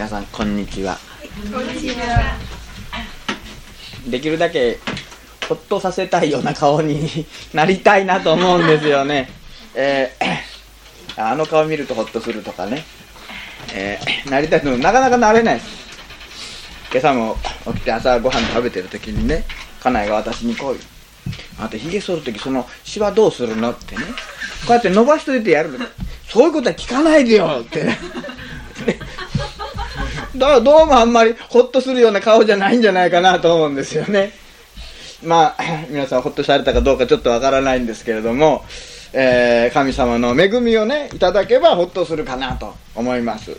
皆さんこんにちは。できるだけほっとさせたいような顔になりたいなと思うんですよね。えー、あの顔見るとほっとするとかね。えー、なりたいのなかなかなれない。です今朝も起きて朝ご飯食べてる時にね家内が私にこうい。うあんたひげ剃る時そのシワどうするのってね。こうやって伸ばしといてやるそういうことは聞かないでよって ねだからどうもあんまりほっとするような顔じゃないんじゃないかなと思うんですよね。まあ 皆さんほっとされたかどうかちょっとわからないんですけれども、えー、神様の恵みをねいただけばほっとするかなと思います。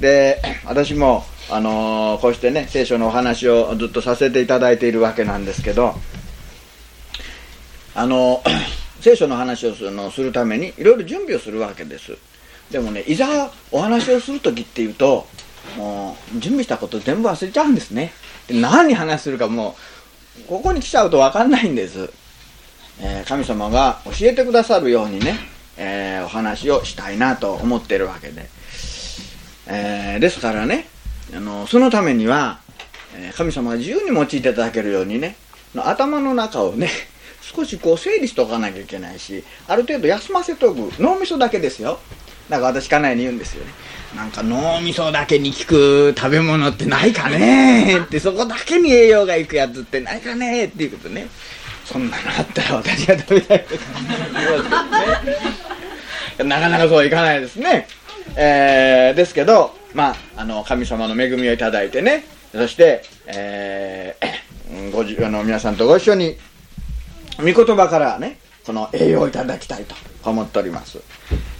で私もあのー、こうしてね聖書のお話をずっとさせていただいているわけなんですけどあの 聖書の話をするのするためにいろいろ準備をするわけです。でもねいざお話をする時っていうともう準備したこと全部忘れちゃうんですね。で何話するかもうここに来ちゃうと分かんないんです、えー、神様が教えてくださるようにね、えー、お話をしたいなと思ってるわけで、えー、ですからねあのそのためには、え神様が自由に用いていただけるようにね頭の中をね少しこう整理しておかなきゃいけないしある程度休ませとく脳みそだけですよ。だから私家内に言うんですよね。なんか脳みそだけに効く食べ物ってないかねってそこだけに栄養がいくやつってないかねっていうことね。そんなのあったら私が食べたいとかなかなかそういかないですね。えー、ですけどまああの神様の恵みをいただいてね。そして、えー、ごじあの皆さんとご一緒に御言葉からねこの栄養をいただきたいと思っております。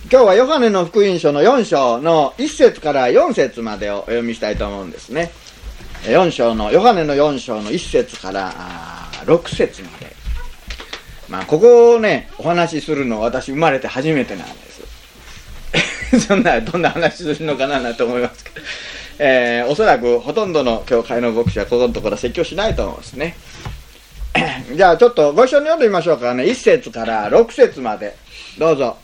今日はヨハネの福音書の4章の1節から4節までをお読みしたいと思うんですね4章のヨハネの4章の1節から6節までまあここをねお話しするの私生まれて初めてなんです そんなどんな話するのかななんて思いますけど、えー、おそらくほとんどの教会の牧師はここのところ説教しないと思うんですねじゃあちょっとご一緒に読んでみましょうかね。1節から6節まで。どうぞ。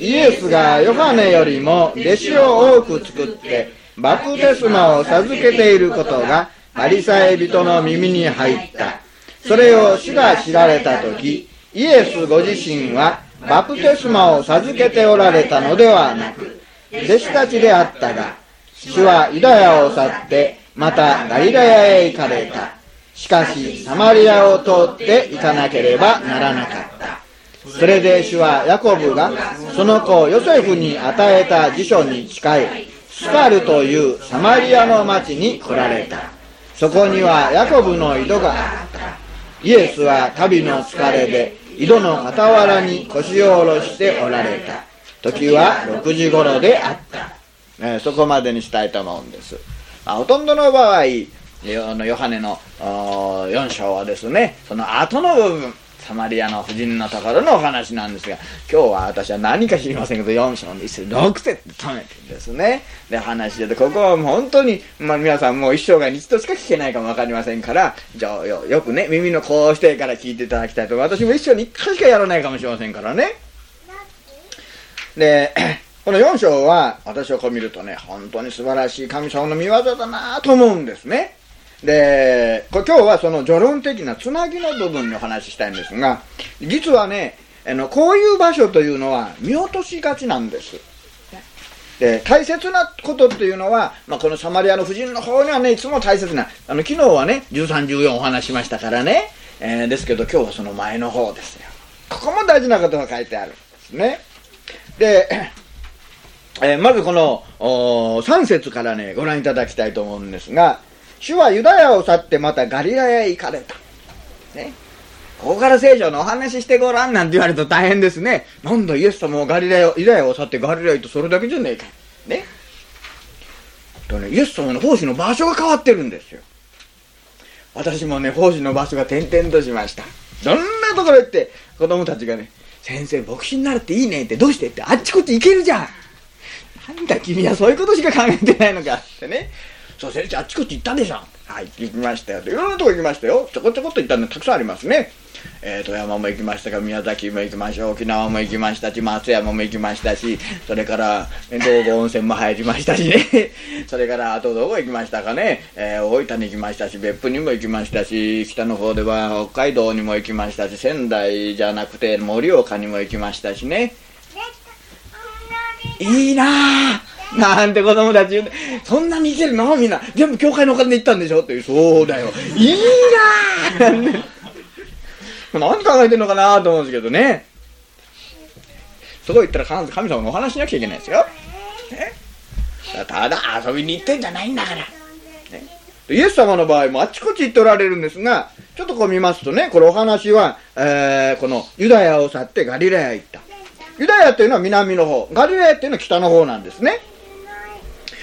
イエスがヨハネよりも弟子を多く作って、バプテスマを授けていることがパリサイ人の耳に入った。それを主が知られた時、イエスご自身はバプテスマを授けておられたのではなく、弟子たちであったが、主はユダヤを去って、またガリラヤへ行かれた。しかし、サマリアを通って行かなければならなかった。それで主はヤコブがその子ヨセフに与えた辞書に近いスカルというサマリアの町に来られた。そこにはヤコブの井戸があった。イエスは旅の疲れで井戸の傍らに腰を下ろしておられた。時は6時頃であった。えー、そこまでにしたいと思うんです。まあ、ほとんどの場合、ヨハネの4章はですねその後の部分サマリアの婦人のところのお話なんですが今日は私は何か知りませんけど4章の1節6節で止めてですね。で話しててここはもう本当に、まあ、皆さんもう一生涯に一度しか聞けないかも分かりませんからじゃあよよくね耳のこうしてから聞いていただきたいと私も一生に1回しかやらないかもしれませんからね。で この4章は私をこう見るとね本当に素晴らしい神様の見業だなと思うんですね。で、今日はその序論的なつなぎの部分にお話ししたいんですが、実はね、あのこういう場所というのは見落としがちなんです。で大切なことっていうのは、まあ、このサマリアの夫人の方にはねいつも大切なあの昨日はね1314お話しましたからね、えー、ですけど今日はその前の方ですよ。ここも大事なことが書いてあるんですね。で、えー、まずこの3節からねご覧いただきたいと思うんですが主はユダヤを去ってまたガリラヤへ行かれた。ね。ここから聖書のお話ししてごらんなんて言われると大変ですね。なんだイエス様はガリラヤユダヤを去ってガリラヤとそれだけじゃねえか。ね。とね、イエス様の奉仕の場所が変わってるんですよ。私もね、奉仕の場所が転々としました。どんなところ行って子供たちがね、先生牧師になるっていいねってどうしてってあっちこっち行けるじゃん。なんだ君はそういうことしか考えてないのかってね。そう先生あっちこっち行ったでしょ。はい行きましたよ。いろんなとこ行きましたよ。ちょこちょこっと行ったのたくさんありますね。えー、富山も行きましたが宮崎も行きました。沖縄も行きましたし松山も行きましたしそれから道後温泉も入りましたしね。それからあとどこ行きましたかね、えー、大分に行きましたし別府にも行きましたし北の方では北海道にも行きましたし仙台じゃなくて盛岡にも行きましたしね。いいなぁ なんて子供たち言うそんなに行けるのみんな。全部教会のお金で行ったんでしょっていう、そうだよ。いいなぁ 何考えてんのかなと思うんですけどね。そこ行ったら必ず神様のお話しなきゃいけないですよ。ね、ただ遊びに行ってんじゃないんだから。ね、イエス様の場合もあちこち行っておられるんですが、ちょっとこう見ますとね、これお話は、えー、このユダヤを去ってガリラヤ行った。ユダヤというのは南の方、ガリラヤっていうのは北の方なんですね。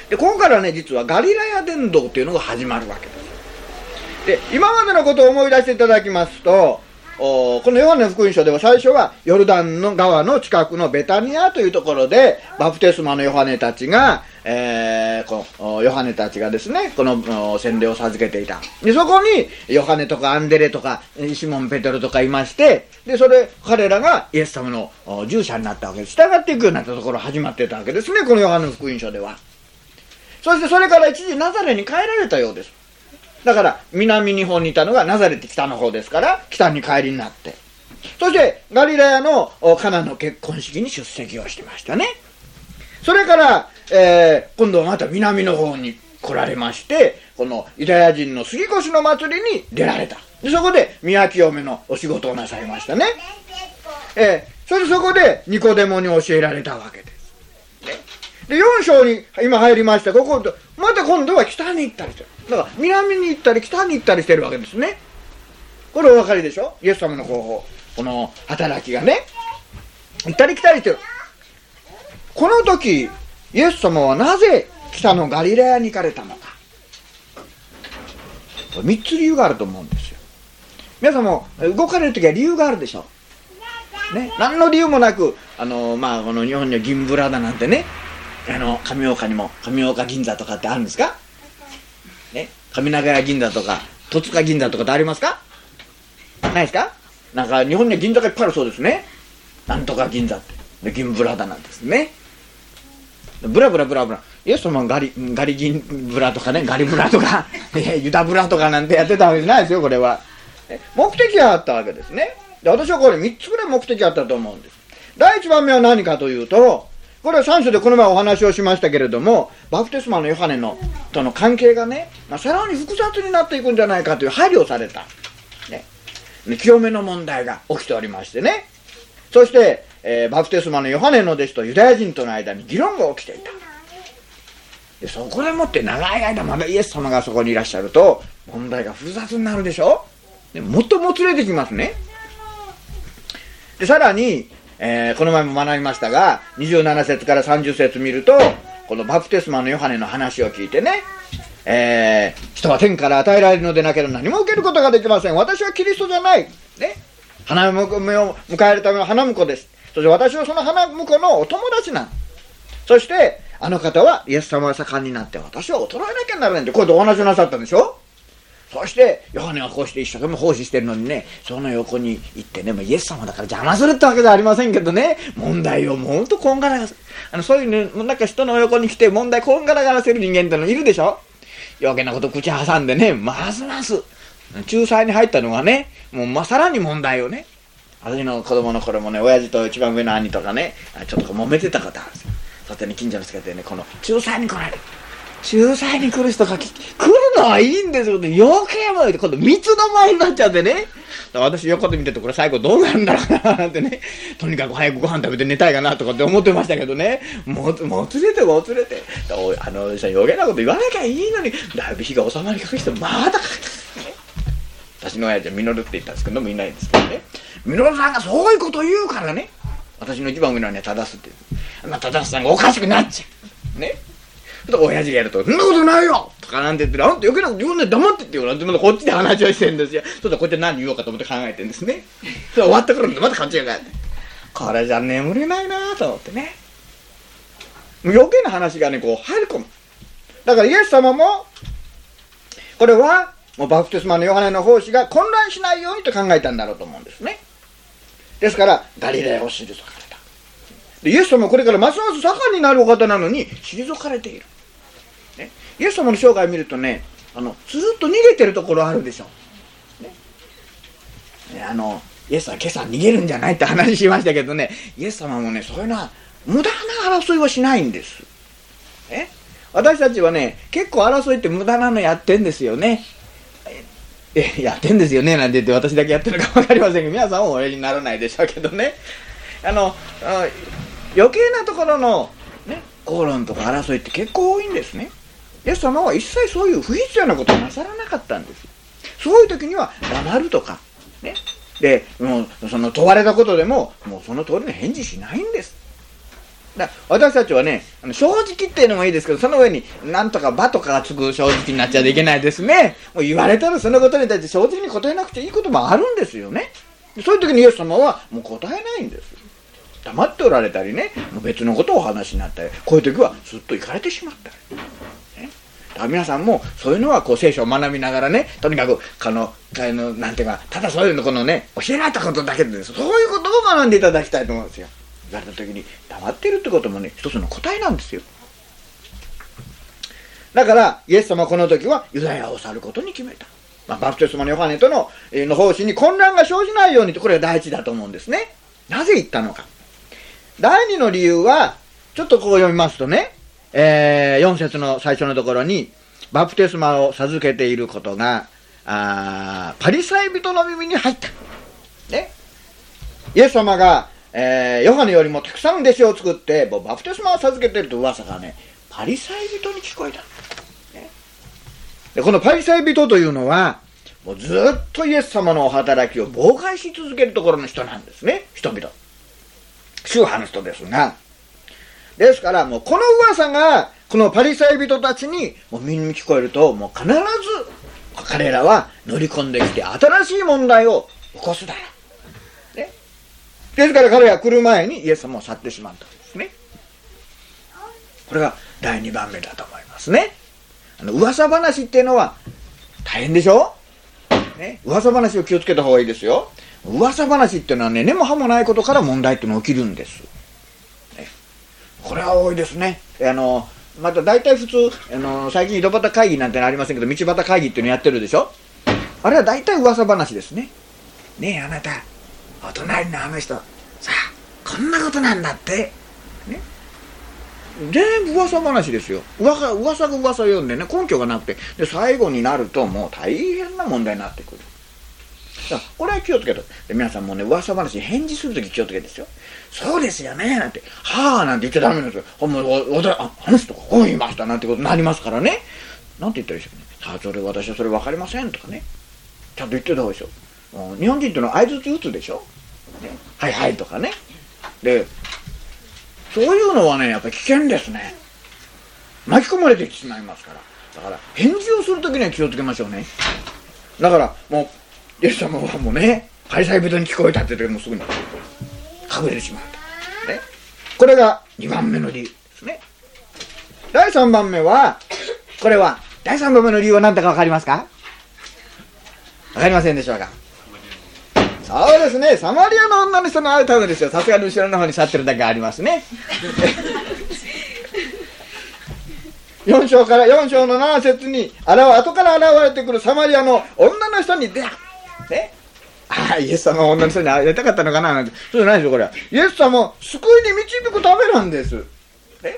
で、ここからね、実はガリラヤ伝道というのが始まるわけです。で、今までのことを思い出していただきますと、このヨハネ福音書では最初はヨルダンの川の近くのベタニアというところでバプテスマのヨハネたちが、えー、このヨハネたちがですねこの洗礼を授けていた。でそこにヨハネとかアンデレとかシモン・ペテロとかいましてでそれ彼らがイエス様の従者になったわけです。従っていくようになったところ始まってたわけですねこのヨハネ福音書では。そしてそれから一時ナザレに帰られたようです。だから南日本にいたのがナザレって北の方ですから北に帰りになって。そしてガリラヤのカナの結婚式に出席をしてましたね。それから、えー、今度はまた南の方に来られましてこのユダヤ人の杉越の祭りに出られた。でそこで宮清めのお仕事をなさいましたね。えー、それでそこでニコデモに教えられたわけです。で、4章に今入りました。ここ、また今度は北に行ったりしてる。だから南に行ったり北に行ったりしてるわけですね。これお分かりでしょ？イエス様の方法。この働きがね。行ったり来たりしてる。この時、イエス様はなぜ北のガリラヤに行かれたのか。これ3つ理由があると思うんですよ。皆さんも動かれる時は理由があるでしょ。ね、何の理由もなく、あのまあ、この日本には銀ブラだなんてね、あの、上岡にも、上岡銀座とかってあるんですか？ね？上長屋銀座とか、戸塚銀座とかってありますか？ないですか？なんか日本には銀座がいっぱいあるそうですね。なんとか銀座って。で、銀ブラだなんですね。ブラブラブラブラ。イエス様ガリ、ガリ銀ブラとかね、ガリブラとか、ユダブラとかなんてやってたわけじゃないですよ、これは。目的があったわけですね。で、私はこれ3つぐらい目的があったと思うんです。第1番目は何かというと、これは3章でこの前お話をしましたけれども、バプテスマのヨハネのとの関係がね、まあ、さらに複雑になっていくんじゃないかという配慮された、ね、清めの問題が起きておりましてね。そして、えー、バプテスマのヨハネの弟子とユダヤ人との間に議論が起きていた。でそこでもって長い間まだイエス様がそこにいらっしゃると、問題が複雑になるでしょ？でもっともつれてきますね。で、さらに、えー、この前も学びましたが、27節から30節見ると、このバプテスマのヨハネの話を聞いてね、えー、人は天から与えられるのでなければ何も受けることができません。私はキリストじゃない。ね。花婿を迎えるための花婿です。そして私はその花婿のお友達なん。そして、あの方はイエス様が盛んになって、私は衰えなきゃならないんで、こうやってお話をなさったんでしょ？そして、ヨハネはこうして一生懸命奉仕してるのにね、その横に行ってね、もうイエス様だから邪魔するってわけじゃありませんけどね、問題をもっとこんがらがす。あの、そういうね、なんか人の横に来て問題こんがらがらせる人間ってのいるでしょ？余計なこと口挟んでね、ますます、仲裁に入ったのがね、もうまさらに問題をね、私の子供の頃もね、親父と一番上の兄とかね、ちょっと揉めてたことあるんですよ。そしてね、近所のつけてね、この仲裁に来られる。仲裁に来る人が来るのはいいんですよ。余計も今度三つの前になっちゃってね。私横で見ててこれ最後どうなるんだろうななんてね。とにかく早くご飯食べて寝たいかなとかって思ってましたけどね。もつ、もつれてもつれて。あの、余計なこと言わなきゃいいのに、だいぶ火が収まりかけてまだ、私の親父はミノルって言ったんですけどもいないんですけどね。ミノルさんがそういうこと言うからね。私の一番上の兄は正すって。まあ、正すさんがおかしくなっちゃう。ね。親父がやると、そんなことないよとかなんて言って、あんた余計なこと言うんだよ、黙ってって言うなんて、またこっちで話をしてるんですよ。そしたらこうやって何言おうかと思って考えてるんですね。そ終わった頃にまたこっちが帰って。これじゃ眠れないなと思ってね。余計な話がね、こう入り込む。だからイエス様も、これは、もうバプテスマのヨハネの奉仕が混乱しないようにと考えたんだろうと思うんですね。ですから、ガリラヤを退かれた。でイエス様はこれからますます盛んになるお方なのに、退かれている。イエス様の生涯見るとね、あの、ずっと逃げてるところあるでしょ。ね、あの、イエスは今朝逃げるんじゃないって話しましたけどね、イエス様もね、そういうのは無駄な争いはしないんです。え？私たちはね、結構争いって無駄なのやってんですよね。え、やってんですよねなんて言って私だけやってるか分かりませんけど、皆さんはおやりにならないでしょうけどね。あの、あ余計なところの、ね、口論とか争いって結構多いんですね。イエス様は一切そういう不必要なことをなさらなかったんです。そういう時には黙るとか、ね。で、もう、その問われたことでも、もうその通りの返事しないんです。だ私たちはね、正直っていうのもいいですけど、その上に、なんとか場とかがつく正直になっちゃいけないですね。もう言われたらそのことに対して正直に答えなくちゃいいこともあるんですよね。そういう時にイエス様はもう答えないんです。黙っておられたりね、別のことをお話になったり、こういう時はすっと行かれてしまったり。だから皆さんもそういうのはこう聖書を学びながらね、とにかく、あの、あのなんていうか、ただそういうのこのね、教えられたことだけで、そういうことを学んでいただきたいと思うんですよ。言われた時に黙ってるってこともね一つの答えなんですよ。だからイエス様はこの時はユダヤを去ることに決めた、まあ、バプテスマのヨハネとの,、え、の方針に混乱が生じないようにとこれは第一だと思うんですね。なぜ言ったのか。第二の理由はちょっとこう読みますとね、えー、4節の最初のところにバプテスマを授けていることがあパリサイ人の耳に入った。ね、イエス様がえー、ヨハネよりもたくさん弟子を作って、もうバプテスマを授けてると噂がね、パリサイ人に聞こえた。ね、でこのパリサイ人というのは、もうずっとイエス様のお働きを妨害し続けるところの人なんですね、人々。宗派の人ですが。ですから、もうこの噂が、このパリサイ人たちにもう耳に聞こえると、もう必ず彼らは乗り込んできて新しい問題を起こすだろう。ねですから彼は来る前にイエス様を去ってしまったんですね。これが第2番目だと思いますね。あの噂話っていうのは大変でしょ？ね、噂話を気をつけた方がいいですよ。噂話っていうのはね、根も葉もないことから問題っていうのが起きるんです。これは多いですね。あの、また大体普通、あの、最近井戸端会議なんてのありませんけど、道端会議っていうのやってるでしょ？あれは大体噂話ですね。ねえ、あなた、お隣のあの人さあこんなことなんだって。ね。全部噂話ですよ。噂噂が噂を読んでね根拠がなくて。で最後になるともう大変な問題になってくる。だこれは気をつけて。皆さんもね噂話返事するとき気をつけてですよ。そうですよねなんて。はあなんて言っちゃダメなんですよ。ほんまああの人がこう言いましたなんてことになりますからね。なんて言ったらいいでしょうね。さあそれ私はそれ分かりませんとかね。ちゃんと言ってた方がいいですよ日本人ってのは相づち打つでしょ、ね、はいはいとかね。でそういうのはねやっぱ危険ですね。巻き込まれてしまいますから。だから返事をするときには気をつけましょうね。だからもうイエス様はもうね開催人に聞こえたって言ってもすぐに。隠れてしまうと、ね、これが2番目の理由ですね第3番目はこれは第3番目の理由は何だか分かりますか？分かりませんでしょうか？そうですね、サマリアの女の人の会うためですよ。さすがに後ろの方に去ってるだけありますね。4章から4章の7節に後から現れてくるサマリアの女の人に出会う。ね。ああ、イエス様は女の人に会いたかったのかな？なんて。そうじゃないでしょ、これは。イエス様を救いに導くためなんです。ね。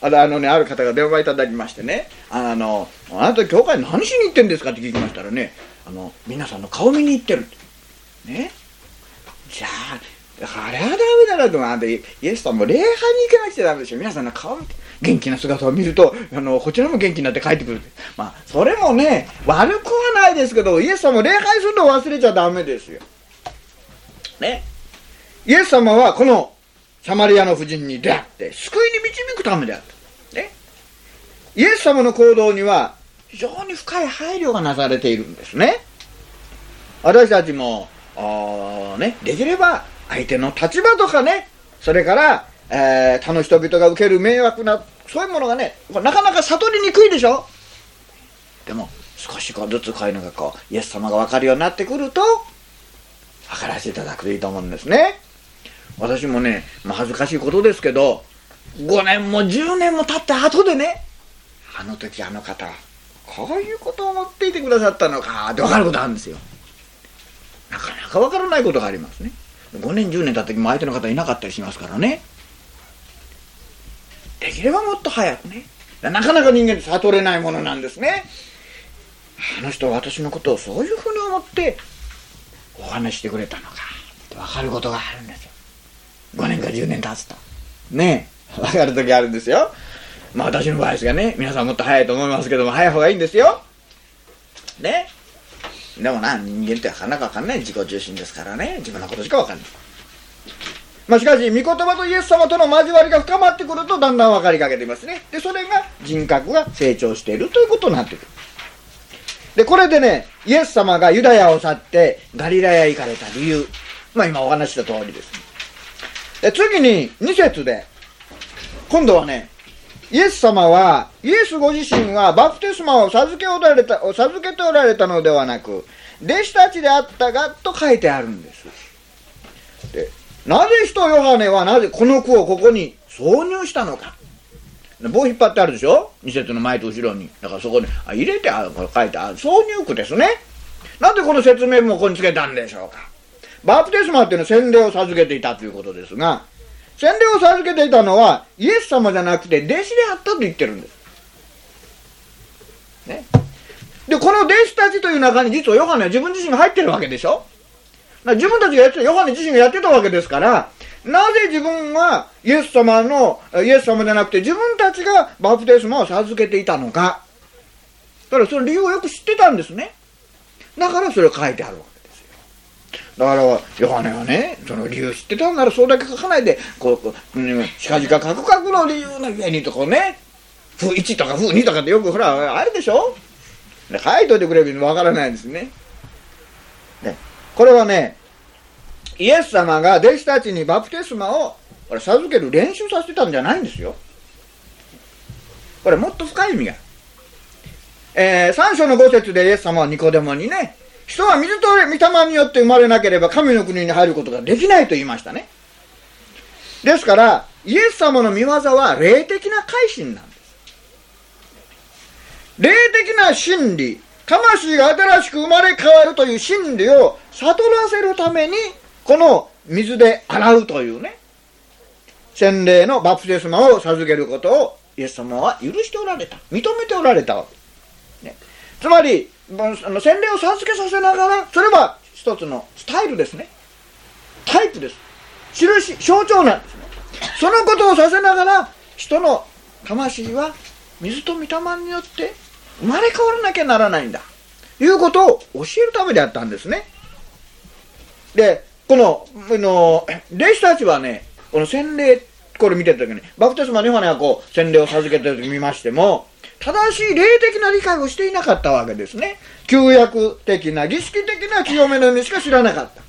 あのあのね、ある方が電話いただきましてね、あの、あなた教会何しに行ってんですかって聞きましたらね、あの、皆さんの顔見に行ってるって。ね？じゃああれはダメだなと思ってイエス様も礼拝に行かなくちゃダメでしょ皆さんの顔元気な姿を見るとあのこちらも元気になって帰ってくる。まあそれもね悪くはないですけどイエス様礼拝するのを忘れちゃダメですよ。ね。イエス様はこのサマリアの婦人に出会って救いに導くためであった。ね。イエス様の行動には非常に深い配慮がなされているんですね。私たちもね、できれば相手の立場とかね、それから、えー、他の人々が受ける迷惑な、そういうものがね、なかなか悟りにくいでしょ？でも、少しずつこういうのがこうイエス様が分かるようになってくると分からせていただくといいと思うんですね。私もね、まあ、恥ずかしいことですけど5年も10年も経った後でねあの時あの方こういうことを思っていてくださったのかって分かることあるんですよ。なかなか分からないことがありますね。5年10年経った時も相手の方いなかったりしますからね。できればもっと早くね。なかなか人間って悟れないものなんですね。あの人は私のことをそういうふうに思ってお話してくれたのか。って分かることがあるんですよ。5年か10年経つと。ねえ。分かる時あるんですよ。まあ私の場合ですがね皆さんもっと早いと思いますけども早い方がいいんですよ。ね。でもな人間ってなかなか分かんない自己中心ですからね。自分のことしか分かんない。まあ、しかし、御言葉とイエス様との交わりが深まってくると、だんだん分かりかけていますね。で、それが人格が成長しているということになってくる。で、これでね、イエス様がユダヤを去ってガリラヤ行かれた理由。まあ今お話した通りです。ねで、次に2節で、今度はね、イエス様は、イエスご自身はバプテスマを授けおられた、授けておられたのではなく、弟子たちであったが、と書いてあるんです。なぜ使徒ヨハネはなぜこの句をここに挿入したのか。棒引っ張ってあるでしょ？二節の前と後ろに。だからそこにあ入れてある、これ書いてある。挿入句ですね。なんでこの説明もここにつけたんでしょうか。バプテスマっていうのは洗礼を授けていたということですが、洗礼を授けていたのはイエス様じゃなくて弟子であったと言ってるんです。ね。で、この弟子たちという中に実はヨハネは自分自身が入ってるわけでしょ？自分たちがやってた、ヨハネ自身がやってたわけですから、なぜ自分はイエス様の、イエス様じゃなくて自分たちがバプテスマを授けていたのか。だからその理由をよく知ってたんですね。だからそれを書いてあるわけですよ。だから、ヨハネはね、その理由知ってたんならそれだけ書かないで、こう、うん、近々カクカクの理由の上にとかね、風1とか風2とかってよくほら、あるでしょ書いといてくれるのわからないです。ねこれはね、イエス様が弟子たちにバプテスマをこれ授ける練習させてたんじゃないんですよ。これもっと深い意味が。えー、3章の5節でイエス様はニコデモにね、人は水と御霊によって生まれなければ神の国に入ることができないと言いましたね。ですから、イエス様の見業は霊的な改心なんです。霊的な真理、魂が新しく生まれ変わるという真理を悟らせるために、この水で洗うというね、洗礼のバプテスマを授けることをイエス様は許しておられた。認めておられたわけ。ね、つまり、あの洗礼を授けさせながら、それは一つのスタイルですね。タイプです。印、象徴なんですね。そのことをさせながら、人の魂は水と御霊によって生まれ変わらなきゃならないんだ。いうことを教えるためであったんですね。で、この、あの、弟子たちはね、この洗礼、これ見てた時に、バプテスマのヨハネはこう、洗礼を授けてる時見ましても、正しい霊的な理解をしていなかったわけですね。旧約的な、儀式的な清めの意味しか知らなかった。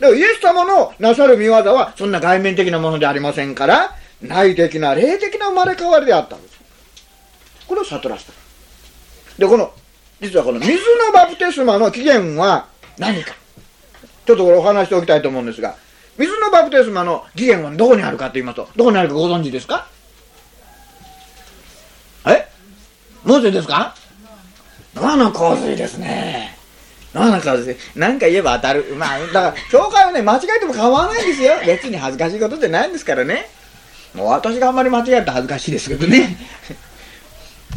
でもイエス様のなさる見業は、そんな外面的なものでありませんから、内的な、霊的な生まれ変わりであったんです。これを悟らせた。で、この、実はこの水のバプテスマの起源は何か。ちょっとこれお話しておきたいと思うんですが、水のバプテスマの起源はどこにあるかと言いますと、どこにあるかご存知ですか？え？モーセですか？ノアの洪水ですね。ノアの洪水。何か言えば当たる。まあ、だから、教会はね、間違えても構わないんですよ。別に恥ずかしいことじゃないんですからね。もう私があんまり間違えたら恥ずかしいですけどね。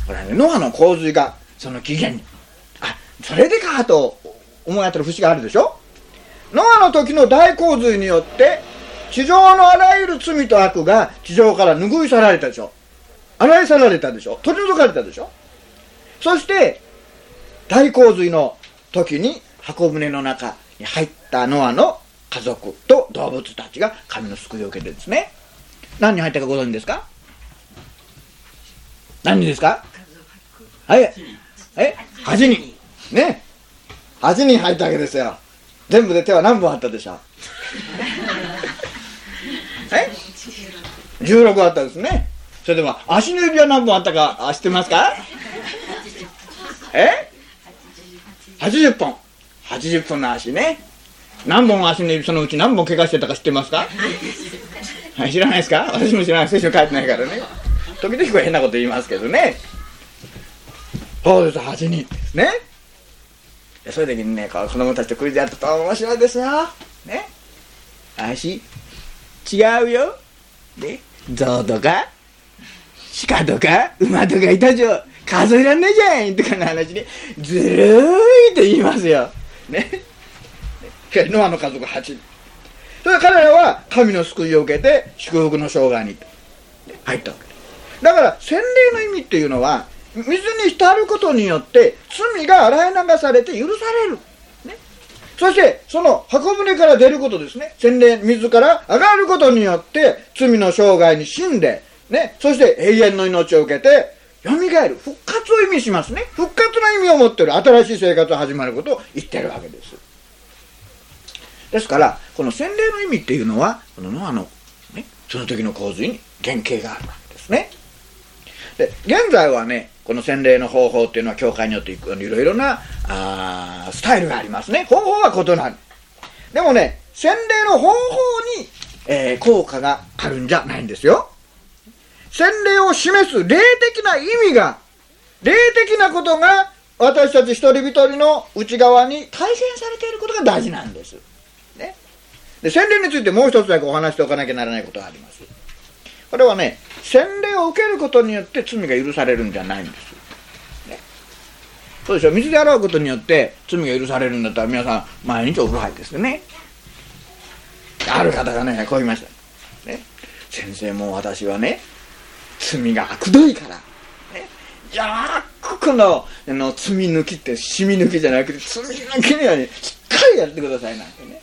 これね、ノアの洪水がその起源に。あ、それでかと思い当たる節があるでしょ？ノアの時の大洪水によって、地上のあらゆる罪と悪が地上から拭い去られたでしょ？洗い去られたでしょ？取り除かれたでしょ？そして、大洪水の時に箱舟の中に入ったノアの家族と動物たちが神の救いを受けてですね。何に入ったかご存知ですか？何人ですか？はい。え ?8 人。ね。8人入ったわけですよ。全部で手は何本あったでしょう？え？16あったですね。それでは足の指は何本あったか知ってますか？え？80本。80本の足ね。何本足の指そのうち何本怪我してたか知ってますか？はい知らないですか？私も知らない。聖書書いてないからね。時々変なこと言いますけどねそうです8人ですねそういう時にね子供たちとクイズやったと面白いですよ。ね。足違うよ。ね象とか鹿とか馬とかいたじゃん。数えらんないじゃんとかの話でずるーいと言いますよ。ね。ノアの家族8人それ彼らは神の救いを受けて祝福の生涯に入ったわけ。だから洗礼の意味っていうのは水に浸ることによって罪が洗い流されて許される、ね、そしてその箱舟から出ることですね。洗礼水から上がることによって罪の生涯に死んで、ね、そして永遠の命を受けてよみがえる。復活を意味しますね。復活の意味を持ってる。新しい生活が始まることを言ってるわけです。ですからこの洗礼の意味っていうのはこのノアの、ね、その時の洪水に原型があるわけですね。で現在はねこの洗礼の方法っていうのは教会によっていろいろなあスタイルがありますね方法は異なるでもね洗礼の方法に、えー、効果があるんじゃないんですよ洗礼を示す霊的な意味が霊的なことが私たち一人一人の内側に体現されていることが大事なんです。ね、で洗礼についてもう一つだけお話しておかなきゃならないことがあります。これはね、洗礼を受けることによって罪が許されるんじゃないんです。ね、そうでしょ、水で洗うことによって罪が許されるんだったら皆さん毎日お風呂入ってですね。ある方がね、こう言いました。ね、先生も私はね、罪が悪どいから。ね、いやー、このあの罪抜きって染み抜きじゃなくて罪抜きにはね、しっかりやってくださいなんてね。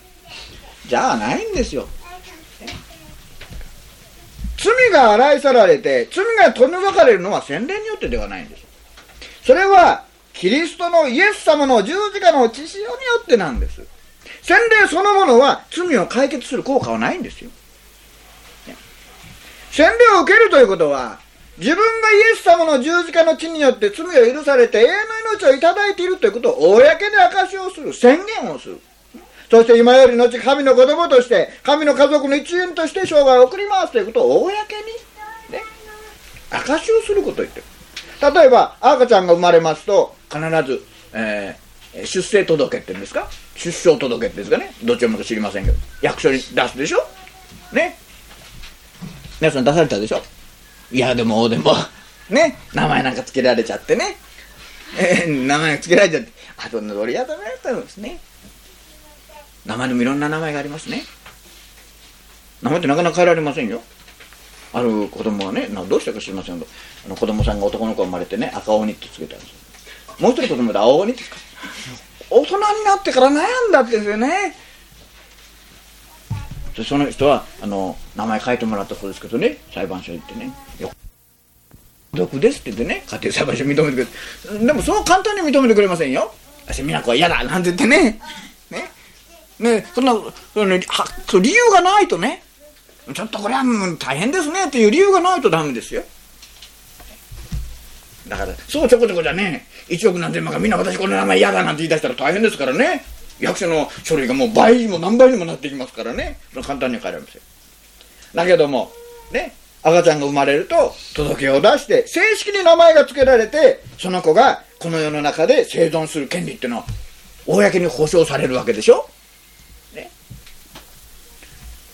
じゃあないんですよ。罪が洗い去られて、罪が取り除かれるのは洗礼によってではないんです。それは、キリストのイエス様の十字架の血潮によってなんです。洗礼そのものは罪を解決する効果はないんですよ。洗礼を受けるということは、自分がイエス様の十字架の血によって罪を許されて永遠の命をいただいているということを公に証しをする、宣言をする。そして今より後神の子供として、神の家族の一員として生涯を送りますということを公に、ね、証しをすることを言ってる。例えば、赤ちゃんが生まれますと、必ず、えー、出生届って言うんですか？出生届ってですかね？どっちもか知りませんけど、役所に出すでしょ？ね？皆さん出されたでしょ？いやでもでもね？名前なんか付けられちゃってね、えー、名前付けられちゃって。あと乗りやだめたんですね。名前でもいろんな名前がありますね。名前ってなかなか変えられませんよ。ある子供はねどうしたか知りませんけどあの子供さんが男の子生まれてね赤鬼ってつけたんですよ。もう一人子供で青鬼って大人になってから悩んだってですよね。でその人はあの名前書いてもらったそうですけどね裁判所行ってね「毒です」って言ってね家庭裁判所認めてくれて。でもそう簡単に認めてくれませんよ。私美奈子は嫌だなんて言ってね。ねそんなその、はそ理由がないとねちょっとこれはもう大変ですねっていう理由がないとダメですよ。だからそうちょこちょこじゃね1億何千万かみんな私この名前嫌だなんて言い出したら大変ですからね。役所の書類がもう倍にも何倍にもなってきますからね。簡単に変えられません。だけどもね赤ちゃんが生まれると届けを出して正式に名前が付けられてその子がこの世の中で生存する権利っていうのは公に保障されるわけでしょ、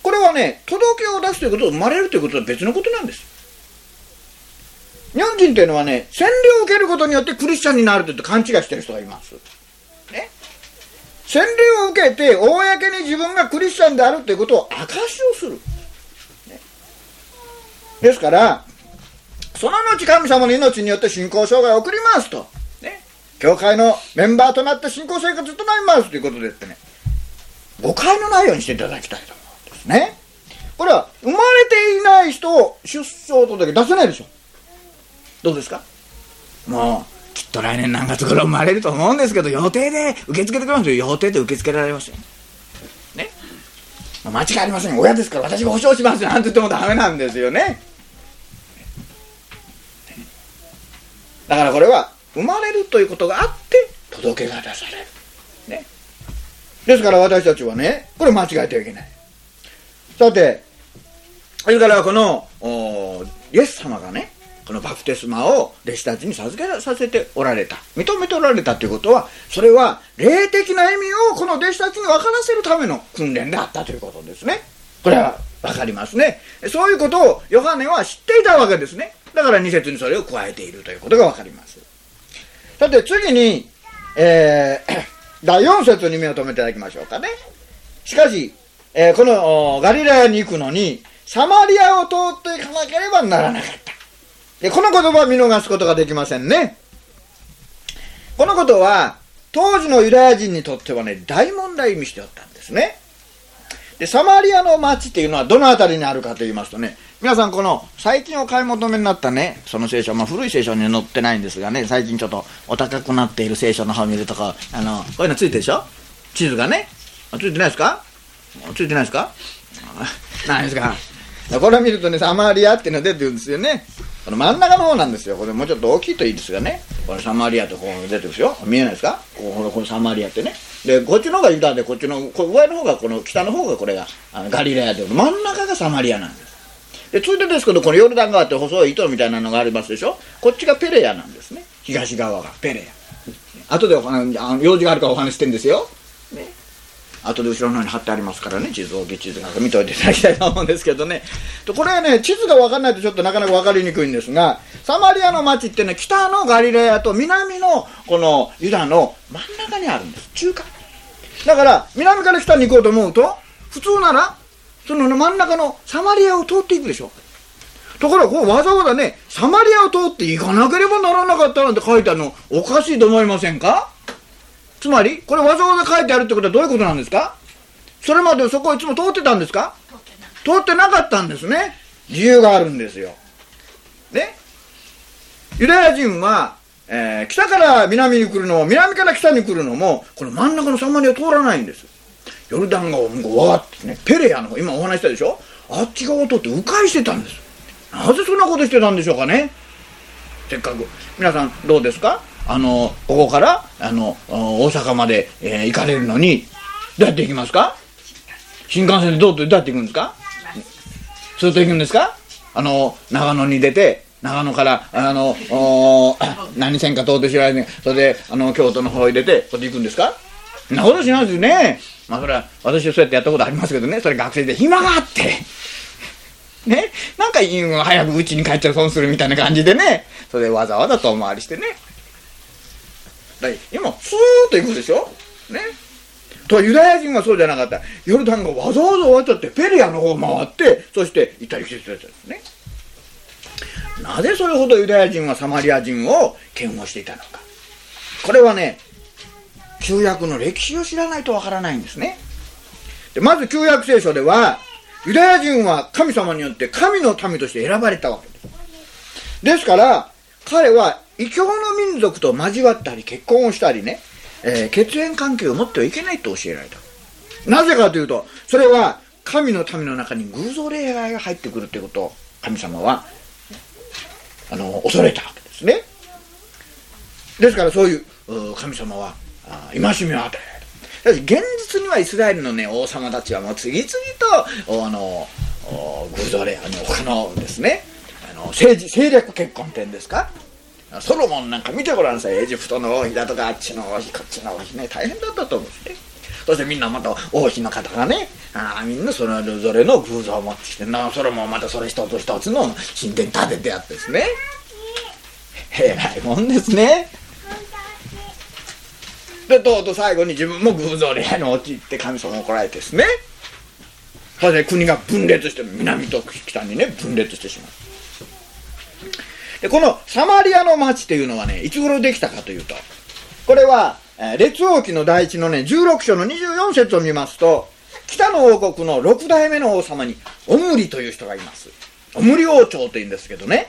これはね届けを出すということを生まれるということは別のことなんです。日本人っていうのはね洗礼を受けることによってクリスチャンになるって勘違いしてる人がいます。ね。洗礼を受けて公に自分がクリスチャンであるということを証しをする、ね、ですからその後神様の命によって信仰生涯を送りますと、ね、教会のメンバーとなって信仰生活となりますということでってね。誤解のないようにしていただきたいと。ねこれは生まれていない人を出生届出せないでしょどうですか？もうきっと来年何月頃生まれると思うんですけど、予定で受け付けてくれますよ。予定で受け付けられますよ。ね。間違いありません。親ですから私が保証しますなんて言ってもダメなんですよね。だからこれは、生まれるということがあって、届届けが出される。ね。ですから私たちはね、これ間違えてはいけない。さて、それからこの、イエス様がね、このバプテスマを弟子たちに授けさせておられた。認めておられたということは、それは霊的な意味をこの弟子たちに分からせるための訓練であったということですね。これは分かりますね。そういうことをヨハネは知っていたわけですね。だから2節にそれを加えているということが分かります。さて次に、えー、第4節に目を留めていただきましょうかね。しかし、えー、このガリラヤに行くのに、サマリアを通っていかなければならなかった。で、この言葉を見逃すことができませんね。このことは、当時のユダヤ人にとってはね、大問題意味しておったんですね。で、サマリアの町っていうのはどの辺りにあるかと言いますとね、皆さんこの最近お買い求めになったね、その聖書、まあ古い聖書には載ってないんですがね、最近ちょっとお高くなっている聖書の方を見るとか、あの、こういうのついてるでしょ？地図がね。ついてないですか？ついてないですか？ないですかこれ見るとね、サマリアっていうのが出てるんですよね。この真ん中の方なんですよ。これもうちょっと大きいといいですがね。これサマリアとこう出てるですよ。見えないですか？こここのサマリアってね。で、こっちの方がユダで、こっちの、こ上の方が、この北の方がこれがあのガリラヤで、真ん中がサマリアなんです。で、ついでですけど、このヨルダン川って細い糸みたいなのがありますでしょ？こっちがペレヤなんですね。東側がペレヤ。後で、あの用事があるからお話してんですよ。ね。後で後ろの方に貼ってありますからね、地図大き地図なんか見といていただきたいと思うんですけどね。これはね、地図が分かんないとちょっとなかなか分かりにくいんですが、サマリアの町ってね、北のガリレアと南のこのユダの真ん中にあるんです。中間。だから、南から北に行こうと思うと、普通なら、その真ん中のサマリアを通っていくでしょ。ところが、こうわざわざね、サマリアを通って行かなければならなかったなんて書いてあるの、おかしいと思いませんか？つまり、これわざわざ書いてあるってことはどういうことなんですか？それまでそこいつも通ってたんですか？通ってなかったんですね。理由があるんですよ。ね？ユダヤ人は、えー、北から南に来るのも、南から北に来るのも、この真ん中のサマリア通らないんです。ヨルダン川を向こうわってね、ペレアの方、今お話したでしょ？あっち側を通って迂回してたんです。なぜそんなことしてたんでしょうかね？せっかく。皆さんどうですか？あの、ここから、あの、大阪まで、えー、行かれるのに、どうやって行きますか？新幹線でどうどうやって行くんですか？ずっと行くんですか？あの、長野に出て、長野から、あの、何線か通って知らないそれで、あの、京都の方に出て、こうやって行くんですか？そんなことしないですよね。まあ、それは、私はそうやってやったことありますけどね、それ学生で暇があって。ね、なんか早く家に帰っちゃ損するみたいな感じでね、それでわざわざ遠回りしてね、今、スーッと行くでしょ？ね。とユダヤ人はそうじゃなかった。ヨルダンがわざわざ渡ってペリアの方を回って、そして行ったり来てたんですね。なぜそれほどユダヤ人はサマリア人を嫌悪していたのか。これはね、旧約の歴史を知らないとわからないんですね。でまず旧約聖書では、ユダヤ人は神様によって神の民として選ばれたわけです。ですから、彼は異教の民族と交わったり結婚をしたりね、えー、血縁関係を持ってはいけないと教えられた。なぜかというと、それは神の民の中に偶像礼拝が入ってくるということを神様は、あの、恐れたわけですね。ですからそういう神様は戒めを与える。現実にはイスラエルのね、王様たちはもう次々と、あの、偶像礼拝の他のですね、の政治、政略結婚点ですか？ソロモンなんか見てごらんさい。エジプトの王妃だとかあっちの王妃こっちの王妃ね。大変だったと思うんですね。そしてみんなまた王妃の方がね。あみんなそれぞれの偶像を持ってきて。なそれもまたそれ一つ一つの神殿建ててあってですね。えらいもんですね。でとうとう最後に自分も偶像礼拝に陥って神様を怒られてですね。それで国が分裂して南と北にね分裂してしまう。で、このサマリアの町というのはね、いつ頃できたかというと、これは、えー、列王記の第一のね、16章の24節を見ますと、北の王国の6代目の王様に、オムリという人がいます。オムリ王朝というんですけどね。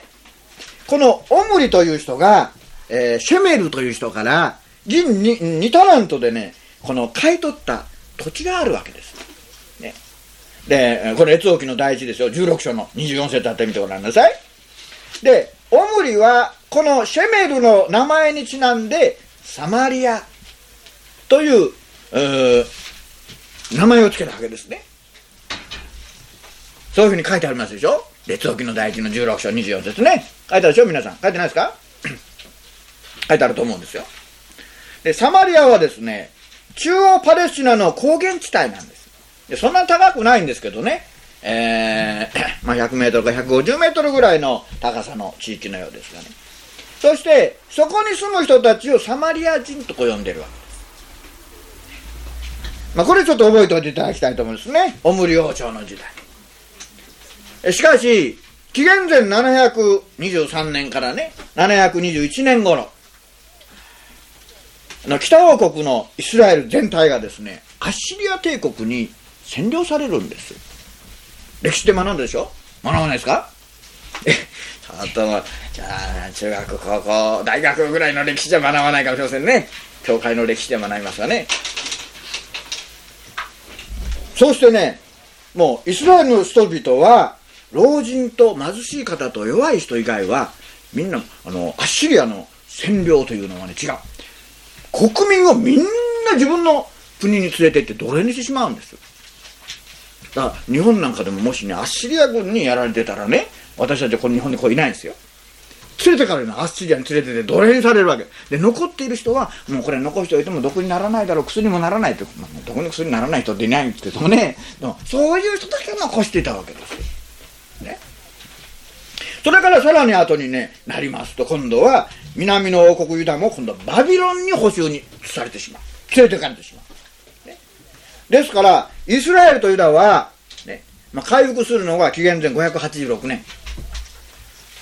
このオムリという人が、えー、シェメルという人から、銀に2タラントでね、この買い取った土地があるわけです。ね。で、これ列王記の第一ですよ。16章の24節あってみてごらんなさい。で、オムリはこのシェメルの名前にちなんでサマリアという名前を付けたわけですね。そういうふうに書いてありますでしょ？列王記の第一の16章24節ね。書いてあるでしょ？皆さん。書いてないですか？書いてあると思うんですよ。でサマリアはですね中央パレスチナの高原地帯なんです。でそんな高くないんですけどね。えー、まあ、100メートルか150メートルぐらいの高さの地域のようですがね。そして、そこに住む人たちをサマリア人とこ呼んでるわけです。まあ、これちょっと覚えておいていただきたいと思うんですね。オムリ王朝の時代。しかし、紀元前723年からね、721年頃、北王国のイスラエル全体がですね、アッシリア帝国に占領されるんですよ。歴史で学んだでしょ？学ばないですか？えちょっとじゃあ中学高校大学ぐらいの歴史じゃ学ばないかもしれませんね。教会の歴史で学びますがね。そうしてねもうイスラエルの人々は老人と貧しい方と弱い人以外はみんなあのアッシリアの占領というのはね違う。国民をみんな自分の国に連れてって奴隷にしてしまうんですだから日本なんかでももしねアッシリア軍にやられてたらね私たちはこの日本にこういないんですよ。連れてからねアッシリアに連れてて奴隷にされるわけ。で残っている人はもうこれ残しておいても毒にならないだろう薬もならないって、まあ、毒に薬にならない人っていないんですけどもね。でもそういう人だけ残していたわけです、ね、それからさらに後にねなりますと今度は南の王国ユダも今度はバビロンに補修にされてしまう。連れてかれてしまう。ですから、イスラエルとユダは、ね、まあ、回復するのが紀元前586年。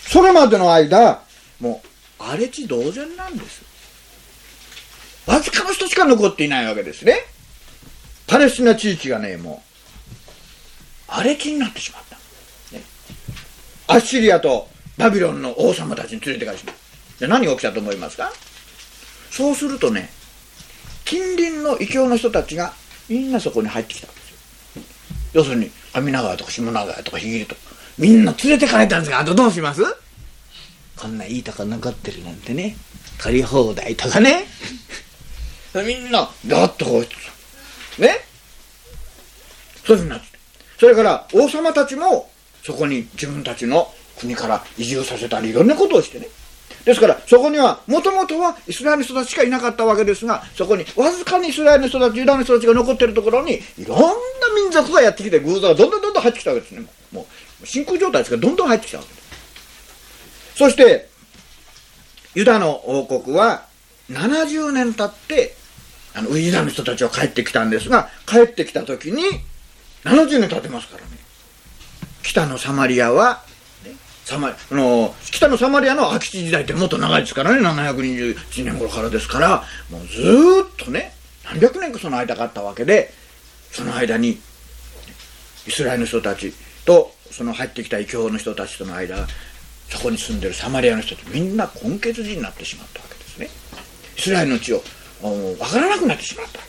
それまでの間、もう、荒れ地同然なんです。わずかの人しか残っていないわけですね。パレスチナ地域がね、もう、荒れ地になってしまった。ね、アッシリアとバビロンの王様たちに連れて帰しまう。じゃ何が起きたと思いますか？そうするとね、近隣の異教の人たちがみんなそこに入ってきたんですよ。要するに上長とか下長とかひぎりとか。みんな連れてかれたんですがあとどうします？こんないいとこ残ってるなんてね。取り放題とかね。みんなガッとこうね。そういうふうになって。それから王様たちもそこに自分たちの国から移住させたりいろんなことをしてね。ですから、そこには、もともとはイスラエルの人たちしかいなかったわけですが、そこにわずかにイスラエルの人たち、ユダの人たちが残ってるところに、いろんな民族がやってきて、偶像がどんどんどんどん入ってきたわけですね。もう、真空状態ですから、どんどん入ってきたわけです。そして、ユダの王国は、70年経って、あの、ユダの人たちは帰ってきたんですが、帰ってきた時に、70年経ってますからね。北のサマリアはサマあの北のサマリアの空き地時代ってもっと長いですからね。721年頃からですからもうずっとね何百年かその間があったわけでその間にイスラエルの人たちとその入ってきた異教の人たちとの間そこに住んでるサマリアの人たちみんな根血人になってしまったわけですね。イスラエルの地を分からなくなってしまった。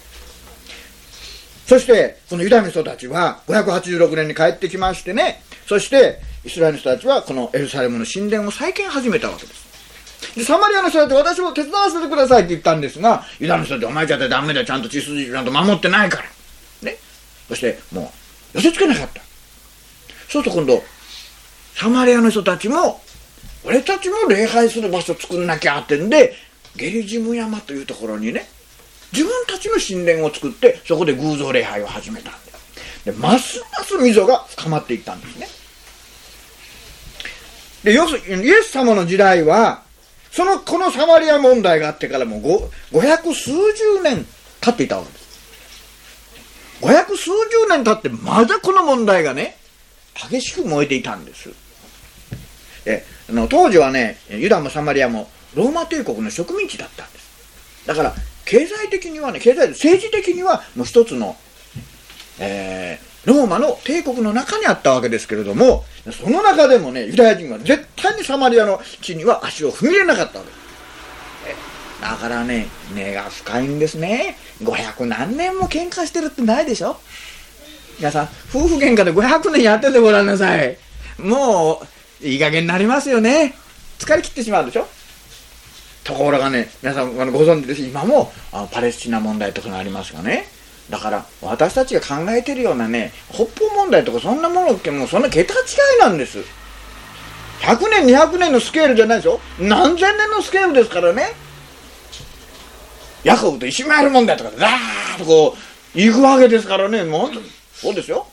そしてこのユダの人たちは586年に帰ってきましてね。そしてイスラエルの人たちはこのエルサレムの神殿を再建始めたわけです。で、サマリアの人たち私も手伝わせてくださいって言ったんですが、ユダの人たちお前じゃってダメだ、ちゃんと血筋ちゃんと守ってないから。ね。そして、もう、寄せつけなかった。そうすると今度、サマリアの人たちも、俺たちも礼拝する場所作んなきゃってんで、ゲリジム山というところにね、自分たちの神殿を作って、そこで偶像礼拝を始めたんだよ。で、ますます溝が深まっていったんですね。で、要するに、イエス様の時代は、その、このサマリア問題があってからもう五百数十年経っていたわけです。五百数十年経ってまだこの問題がね、激しく燃えていたんです。であの当時はね、ユダもサマリアもローマ帝国の植民地だったんです。だから、経済的にはね、経済、政治的にはもう一つの、えー、ローマの帝国の中にあったわけですけれども、その中でもね、ユダヤ人は絶対にサマリアの地には足を踏み入れなかったわけ。だからね、根が深いんですね。500何年も喧嘩してるってないでしょ皆さん、夫婦喧嘩で500年やっててごらんなさい。もう、いい加減になりますよね。疲れ切ってしまうでしょところがね皆さんご存知です今もあのパレスチナ問題とかがありますがねだから私たちが考えてるようなね北方問題とかそんなものってもうそんな桁違いなんです。100年200年のスケールじゃないですよ何千年のスケールですからね。ヤコブとイシマエル問題とかザーッとこう行くわけですからね。もうそうですよ。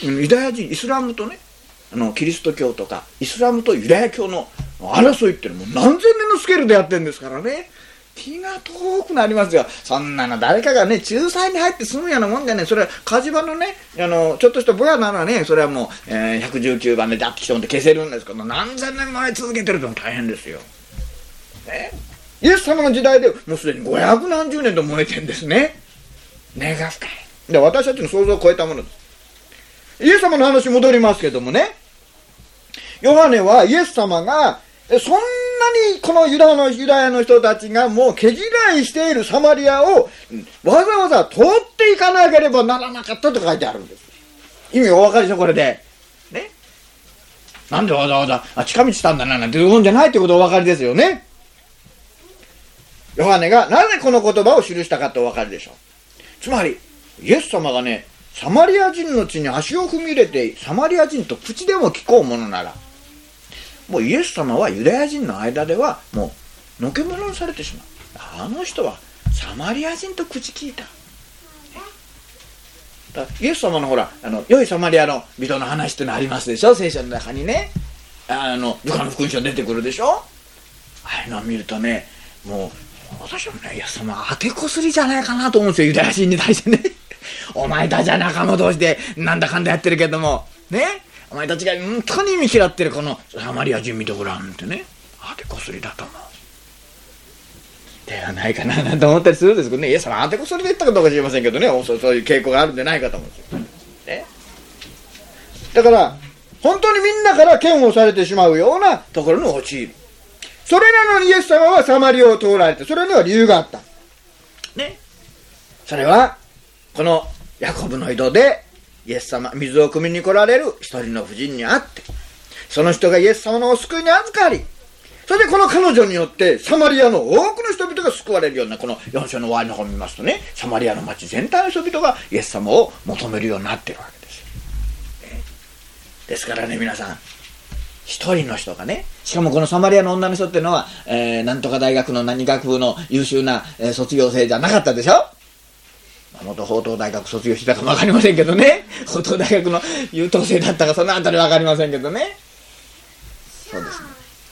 ユダヤ人イスラムとねあのキリスト教とかイスラムとユダヤ教の争いっていうのも何千年のスケールでやってるんですからね。気が遠くなりますよ。そんなの誰かがね、仲裁に入って済むようなもんじゃね、それは火事場のね、あの、ちょっとしたぼやならね、それはもう、えー、119番でダッて来てもって消せるんですけど、何千年前続けてると大変ですよ。ねイエス様の時代でもうすでに500何十年と燃えてんですね。根が深い。で、私たちの想像を超えたものです。イエス様の話戻りますけどもね、ヨハネはイエス様が、そんなにこのユダのユダヤの人たちがもう毛嫌いしているサマリアをわざわざ通っていかなければならなかったと書いてあるんです。意味お分かりでしょ、これで。ね。なんでわざわざ、あ、近道したんだな、なんていうもんじゃないってことお分かりですよね。ヨハネがなぜこの言葉を記したかってお分かりでしょう。つまり、イエス様がね、サマリア人の地に足を踏み入れて、サマリア人と口でも聞こうものなら、もうイエス様はユダヤ人の間ではもうのけ者にされてしまう。あの人はサマリア人と口聞いた。だイエス様のほらあの良いサマリアの人の話ってのありますでしょ？聖書の中にね。あのルカの福音書出てくるでしょ？ああいうのを見るとねもう私もねイエス様当てこすりじゃないかなと思うんですよユダヤ人に対してね。お前たちは仲間同士でなんだかんだやってるけども。ね？お前たちが本当に見嫌ってるこのサマリア人見てごらんってね。あてこすりだと思う。ではないかななんて思ったりするんですけどね。いやそのあてこすりで言ったかどうか知りませんけどね。そうそういう傾向があるんじゃないかと思うんですよ、ね、だから本当にみんなから嫌悪されてしまうようなところに陥る。それなのにイエス様はサマリアを通られてそれには理由があった。ね。それはこのヤコブの井戸でイエス様、水を汲みに来られる一人の婦人に会って、その人がイエス様のお救いに預かり、それでこの彼女によってサマリアの多くの人々が救われるようなこの4章の終わりの方を見ますとねサマリアの町全体の人々がイエス様を求めるようになってるわけです。ですからね皆さん一人の人がねしかもこのサマリアの女の人っていうのは、えー、なんとか大学の何学部の優秀な、えー、卒業生じゃなかったでしょ？元宝東大学卒業したかもわかりませんけどね。宝東大学の優等生だったか、そのあたりわかりませんけどね。そうですね。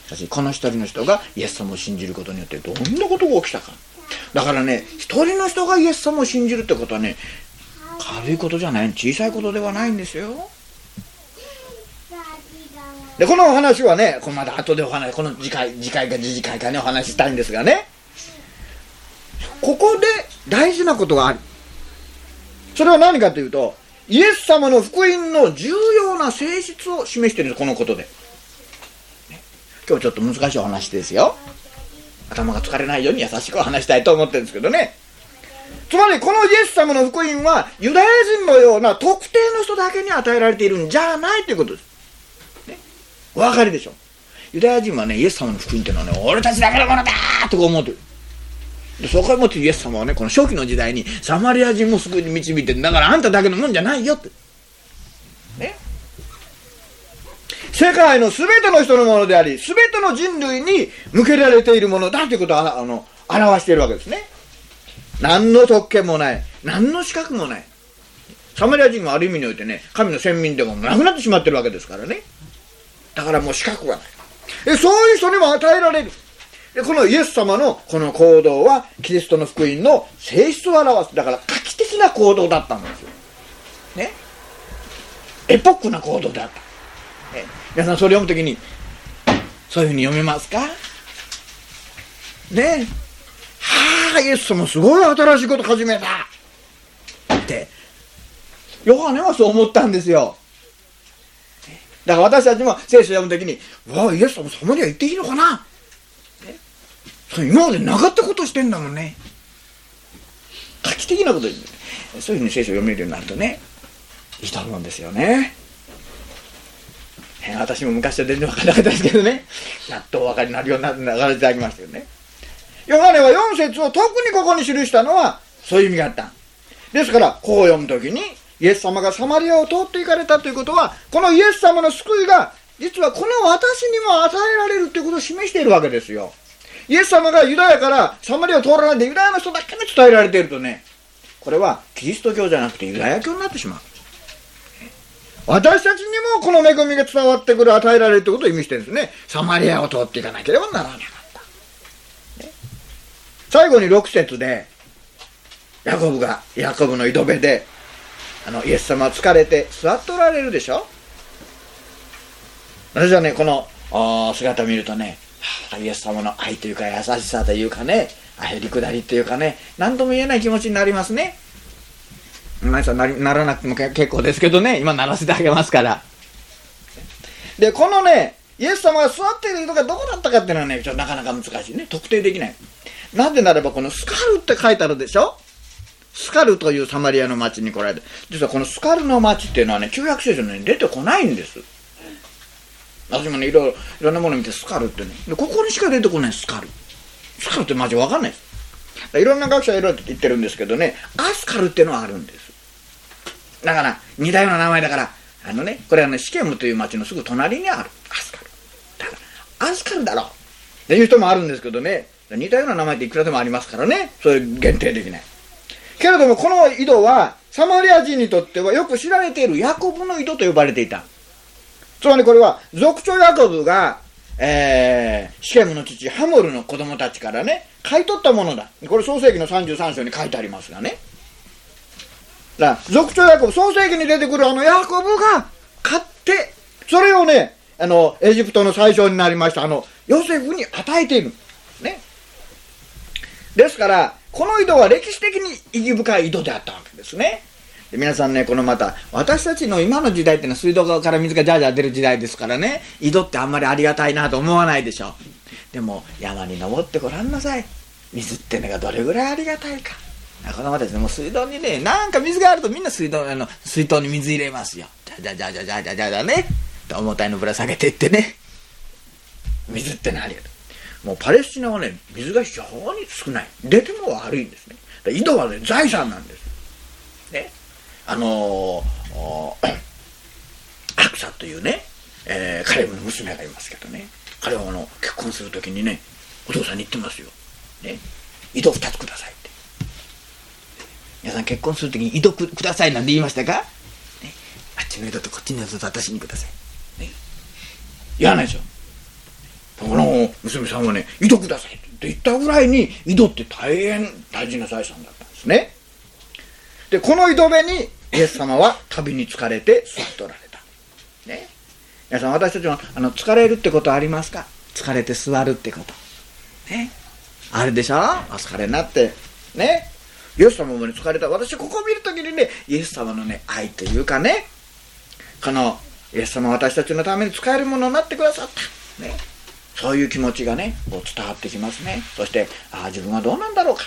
しかし、この一人の人がイエス様を信じることによってどんなことが起きたか。だからね、一人の人がイエス様を信じるってことはね、軽いことじゃない、小さいことではないんですよ。で、このお話はね、このまだ後でお話、この次回、次回か次次回かね、お話ししたいんですがね、ここで大事なことがある。それは何かというと、イエス様の福音の重要な性質を示しているこのことで。今日ちょっと難しいお話ですよ。頭が疲れないように優しくお話したいと思ってるんですけどね。つまりこのイエス様の福音はユダヤ人のような特定の人だけに与えられているんじゃないということです。ね、お分かりでしょユダヤ人はね、イエス様の福音っていうのはね、俺たちだけのものだと思ってる。でそこへもってイエス様はねこの初期の時代にサマリア人も救いに導いてだからあんただけのもんじゃないよって。ね世界の全ての人のものであり全ての人類に向けられているものだということをあの表しているわけですね。何の特権もない。何の資格もない。サマリア人がある意味においてね神の先民でもなくなってしまってるわけですからね。だからもう資格がない。えそういう人にも与えられるで、このイエス様のこの行動は、キリストの福音の性質を表す。だから、画期的な行動だったんですよ。ね？エポックな行動だった。ね、皆さんそれ読むときに、そういうふうに読めますか？ね？はあ、イエス様すごい新しいこと始めたって、ヨハネはそう思ったんですよ。だから私たちも聖書を読むときに、わあ、イエス様サマリア行っていいのかな？それ今までなかったことしてんだもんね。画期的なことそういうふうに聖書を読めるようになるとねいいと思うんですよね。私も昔は全然分からなかったですけどね。やっとお分かりになるようになっていただきましたけどね。ヨハネは4節を特にここに記したのはそういう意味があった。ですからこう読むときにイエス様がサマリアを通っていかれたということはこのイエス様の救いが実はこの私にも与えられるということを示しているわけですよ。イエス様がユダヤからサマリアを通らないでユダヤの人だけに伝えられているとねこれはキリスト教じゃなくてユダヤ教になってしまう。私たちにもこの恵みが伝わってくる与えられるということを意味してるんですね。サマリアを通っていかなければならなかった、最後に6節でヤコブがヤコブの井戸辺であのイエス様は疲れて座っておられるでしょ？私はねこの姿見るとね、イエス様の愛というか優しさというかねあへりくだりというかね何とも言えない気持ちになりますね。皆さんなならなくても結構ですけどね今ならせてあげますから。でこのねイエス様が座っている人がどこだったかっていうのはねちょっとなかなか難しいね。特定できない。なぜならばこのスカルって書いてあるでしょ？スカルというサマリアの町に来られて実はこのスカルの町っていうのはね旧約聖書に出てこないんです。私もねいろいろんなもの見てスカルってね。でここにしか出てこないスカル。スカルってマジわかんないです。いろんな学者いろいろ言ってるんですけどね。アスカルっていうのはあるんです。だから似たような名前だからあのねこれはねシケムという町のすぐ隣にある。アスカル。だからアスカルだろ。っていう人もあるんですけどね。似たような名前っていくらでもありますからね。それ限定できな。いけれどもこの井戸はサマリア人にとってはよく知られているヤコブの井戸と呼ばれていた。つまりこれは族長ヤコブが、えー、シケムの父ハモルの子供たちからね買い取ったものだ。これ創世紀の33章に書いてありますがね。だから族長ヤコブ創世紀に出てくるあのヤコブが買ってそれをねあのエジプトの最初になりましたあのヨセフに与えている。ね。ですからこの井戸は歴史的に意義深い井戸であったわけですね。で皆さんね、このまた、私たちの今の時代っていうのは水道から水がジャージャー出る時代ですからね、井戸ってあんまりありがたいなと思わないでしょ。でも、山に登ってごらんなさい。水ってのがどれぐらいありがたいか。子供たちも水道にね、なんか水があるとみんな水道、あの、水筒に水入れますよ。じゃじゃじゃじゃじゃじゃじゃね。と重たいのぶら下げていってね。水ってのありがたい。もうパレスチナはね、水が非常に少ない。出ても悪いんですね。井戸はね、財産なんです。あのー、アクサというね、えー、彼の娘がいますけどね。彼はあの、結婚するときにね、お父さんに言ってますよ。ね。井戸二つくださいって。皆さん結婚するときに井戸くださいなんて言いましたか、ね、あっちの井戸とこっちの井戸と私にください。ね。言わないでしょ。この娘さんはね、井戸くださいって言ったぐらいに、井戸って大変大事な財産だったんですね。で、この井戸辺に、イエス様は旅に疲れて座っておられた。ね。皆さん、私たちも、あの、疲れるってことありますか？疲れて座るってこと。ね。あれでしょ？お疲れになって。ね。イエス様もね、疲れた。私、ここを見るときにね、イエス様のね、愛というかね、この、イエス様私たちのために使えるものになってくださった。ね。そういう気持ちがね、こう伝わってきますね。そして、ああ、自分はどうなんだろうか。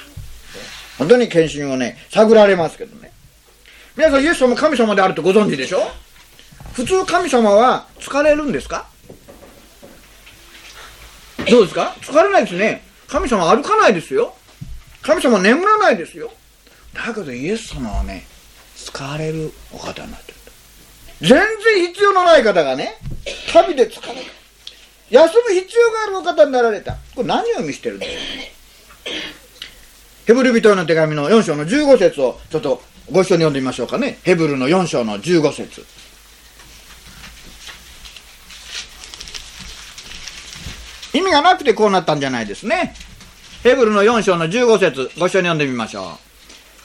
本当に献身をね、探られますけどね。皆さん、イエス様神様であるとご存知でしょ？普通神様は疲れるんですか？どうですか？疲れないですね。神様歩かないですよ。神様眠らないですよ。だけどイエス様はね、疲れるお方になってる。全然必要のない方がね、旅で疲れる。休む必要があるお方になられた。これ何を見せてるんですか？ヘブル人への手紙の4章の15節をちょっとご一緒に読んでみましょうかね。ヘブルの4章の15節意味がなくてこうなったんじゃないですね。ヘブルの4章の15節ご一緒に読んでみましょう。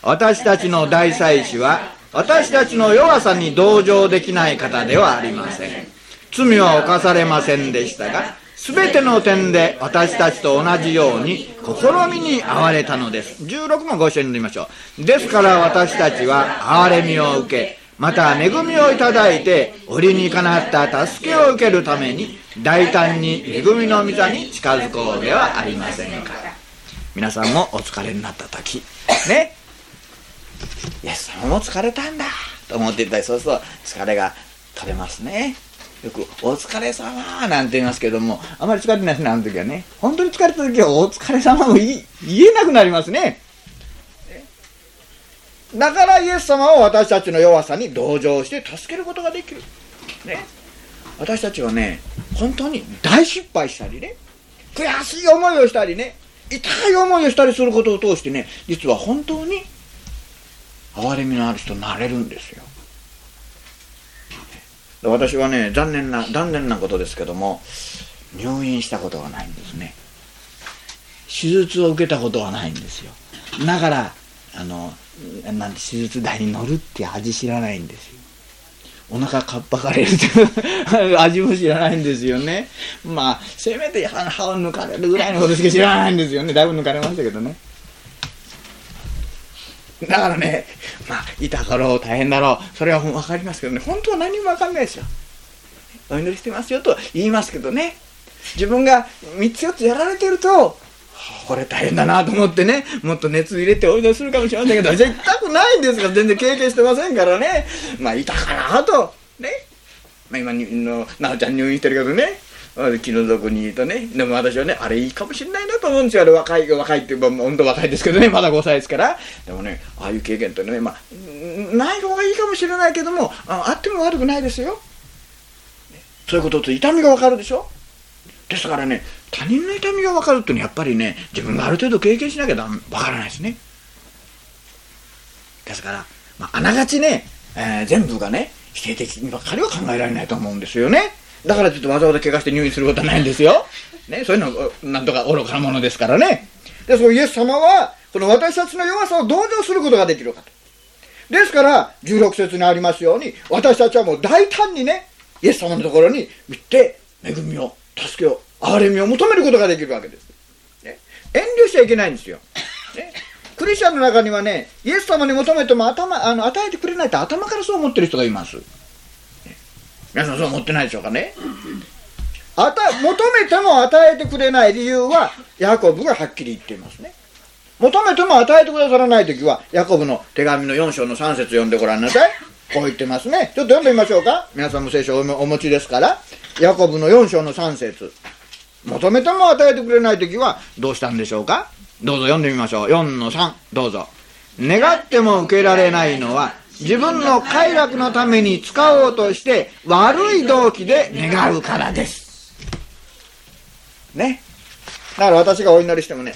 私たちの大祭司は私たちの弱さに同情できない方ではありません。罪は犯されませんでしたが、すべての点で私たちと同じように試みに遭われたのです。16もご一緒に読みましょう。ですから私たちは憐れみを受け、また恵みをいただいて、折にかなった助けを受けるために、大胆に恵みの御座に近づこうではありませんか。皆さんもお疲れになった時、ね。イエス様も疲れたんだと思っていたり、そうすると疲れが取れますね。よく「お疲れ様なんて言いますけどもあまり疲れてないですねあの時はね本当に疲れた時は「お疲れ様も言えなくなりますねだからイエス様は私たちの弱さに同情して助けることができる。ね。私たちはね、本当に大失敗したりね、悔しい思いをしたりね、痛い思いをしたりすることを通してね、実は本当に憐れみのある人になれるんですよ。私はね、残念な、残念なことですけども、入院したことがないんですね。手術を受けたことはないんですよ。だから、あの、なんて手術台に乗るって味知らないんですよ。お腹かっぱかれるって 味も知らないんですよね。まあ、せめて歯を抜かれるぐらいのことしか知らないんですよね。だいぶ抜かれましたけどね。だからね、まあ、いたかろう、大変だろう、それは分かりますけどね、本当は何も分かんないですよ。お祈りしてますよと言いますけどね、自分が3つ4つやられてると、これ大変だなと思ってね、もっと熱入れてお祈りするかもしれませんけど、絶対くないんですから、全然経験してませんからね。まあ、いたかなと。ね。まあ、今の、なおちゃん入院してるけどね。気の毒に言うとね。でも私はね、あれいいかもしれないなと思うんですよ。あれ若い、若いって、本当若いですけどね、まだ5歳ですから。でもね、ああいう経験ってね、まあ、ない方がいいかもしれないけども、ああっても悪くないですよ。そういうことと痛みがわかるでしょですからね、他人の痛みが分かるっていうのはやっぱりね、自分がある程度経験しなきゃ分からないですね。ですから、まあ、あながちね、えー、全部がね、否定的にばっかりは考えられないと思うんですよね。だからちょっとわざわざ怪我して入院することはないんですよ。ね、そういうのなんとか愚かなものですからね。で、そのイエス様は、この私たちの弱さを同情することができるかと。ですから、16節にありますように、私たちはもう大胆にね、イエス様のところに行って、恵みを助けを憐れみを求めることができるわけです、ね、遠慮しちゃいけないんですよ、ね、クリスチャンの中にはねイエス様に求めても頭あの与えてくれないと頭からそう思ってる人がいます、皆さんそう思ってないでしょうかね。あた求めても与えてくれない理由はヤコブがはっきり言っていますね。求めても与えてくださらない時はヤコブの手紙の4章の3節読んでごらんなさい。こう言ってますね。ちょっと読んでみましょうか。皆さんも聖書をお持ちですから。ヤコブの4章の3節。求めても与えてくれない時はどうしたんでしょうか？どうぞ読んでみましょう。4の3どうぞ。願っても受けられないのは自分の快楽のために使おうとして悪い動機で願うからですねだから私がお祈りしてもね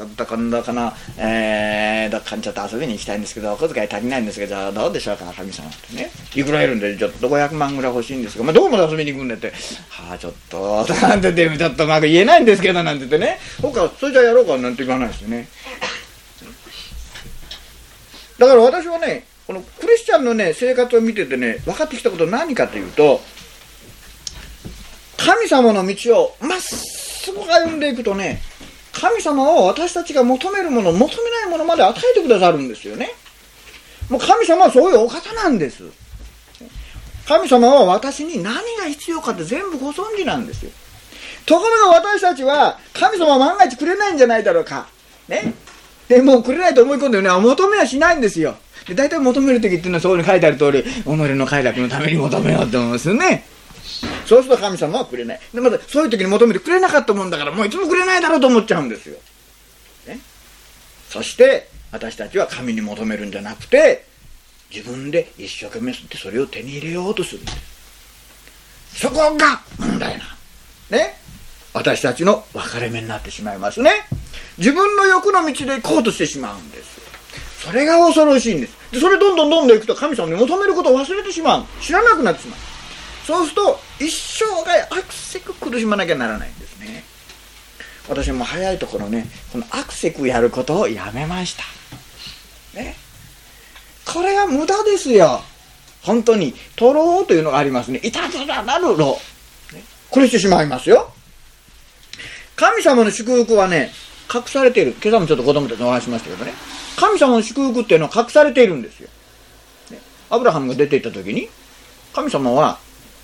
ちょっと今度この、えー、どっかにちょっと遊びに行きたいんですけど、お小遣い足りないんですけど、どうでしょうか、神様ってね。いくらいるんで、ちょっと500万ぐらい欲しいんですけど、まあ、どこまで遊びに行くんだって、はあ、ちょっと、なんて言って、ちょっとうまく言えないんですけど、なんて言ってね、他、それじゃやろうかなんて言わないですよね。だから私はね、このクリスチャンのね、生活を見ててね、分かってきたこと何かというと、神様の道をまっすぐ歩んでいくとね、神様は私たちが求めるもの、求めないものまで与えてくださるんですよね。もう神様はそういうお方なんです。神様は私に何が必要かって全部ご存知なんですよ。ところが私たちは、神様は万が一くれないんじゃないだろうか。ね。で、もうくれないと思い込んでね、求めはしないんですよ。で、大体求める時っていうのはそこに書いてある通り、己の快楽のために求めようと思うんですよね。そうすると神様はくれない。で、またそういう時に求めてくれなかったもんだから、もういつもくれないだろうと思っちゃうんですよ。ね。そして、私たちは神に求めるんじゃなくて、自分で一生懸命ってそれを手に入れようとするんです。そこが問題な。ね。私たちの分かれ目になってしまいますね。自分の欲の道で行こうとしてしまうんです。それが恐ろしいんです。で、それどんどんどんどん行くと神様に求めることを忘れてしまう。知らなくなってしまう。そうすると一生涯アクセク苦しまなきゃならないんですね。私も早いところねこのアクセクやることをやめました。ね。これは無駄ですよ。本当に。取ろうというのがありますね。いたずらなるろ、ね、これしてしまいますよ。神様の祝福はね隠されている。今朝もちょっと子供たちにお話しましたけどね。神様の祝福っていうのは隠されているんですよ、アブラハムが出ていった時に神様は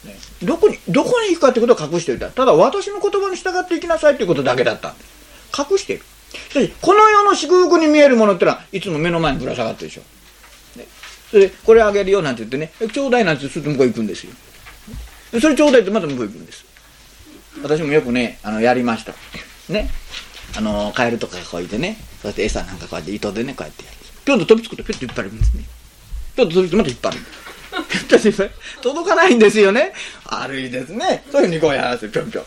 ね、どこに、どこに行くかってことを隠しておいた。ただ私の言葉に従って行きなさいっていうことだけだったんです。隠している。しかし、この世の祝福に見えるものってのは、いつも目の前にぶら下がってるでしょ。ね、それで、これあげるよなんて言ってね、ちょうだいなんてすると向こう行くんですよ。それちょうだいってまた向こう行くんです私もよくねあのやりましたねあのカエルとかがこういてねそうやって餌なんかこうやって糸でねこうやってやる。ぴょんと飛びつくとぴょっと引っ張るんですね。ぴょんと飛びつくとまた引っ張るぴょんと引っ張る届かないんですよね。悪いですね。そういうふうにこうやらせてぴょんぴょん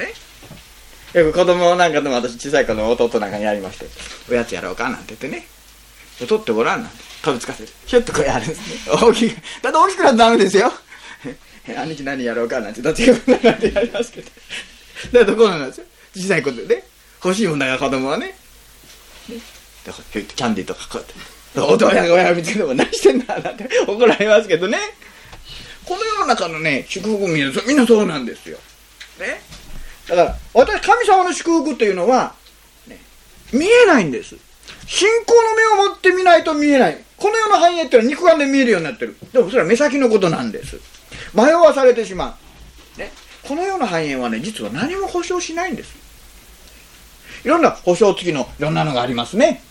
ね。よく子供なんかでも私小さい子の弟なんかにやりましておやつやろうかなんて言ってね。取ってごらんなんて。飛びつかせるひょっとこうやるんですね。大きく。だって大きくなったらダメですよ。兄貴何やろうかなんて。どっちがなんてやりますけど。だからこなんですよ。小さい子でね。欲しいもんだから子供はねだからキャンディーとかこうやって大人が親見つけても何してんだなんて怒られますけどね。この世の中のね祝福みんなみんなそうなんですよね。だから私神様の祝福というのは、ね、見えないんです。信仰の目を持って見ないと見えない。この世の繁栄っていうのは肉眼で見えるようになってる。でもそれは目先のことなんです。迷わされてしまう、ね、この世の繁栄はね実は何も保証しないんです。いろんな保証付きのいろんなのがありますね。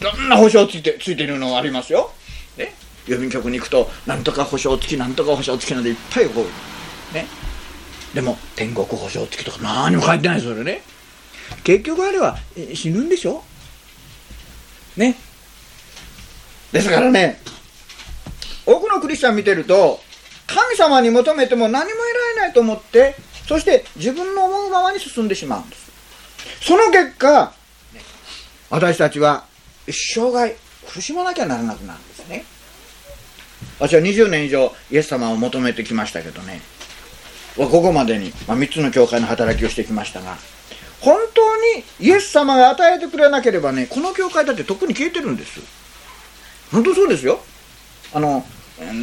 いろんな保証ついてついてるのがありますよ、ね、郵便局に行くとなんとか保証付きなんとか保証付きなんでいっぱいこうね。でも天国保証付きとか何も書いてないそれね。結局あれは死ぬんでしょ。ね。ですからね多くのクリスチャン見てると神様に求めても何も得られないと思ってそして自分の思うままに進んでしまうんです。その結果私たちは一生涯苦しまなきゃならなくなるんですね。私は20年以上イエス様を求めてきましたけどね。ここまでに、まあ、3つの教会の働きをしてきましたが本当にイエス様が与えてくれなければねこの教会だってとっくに消えてるんです。本当そうですよ。あの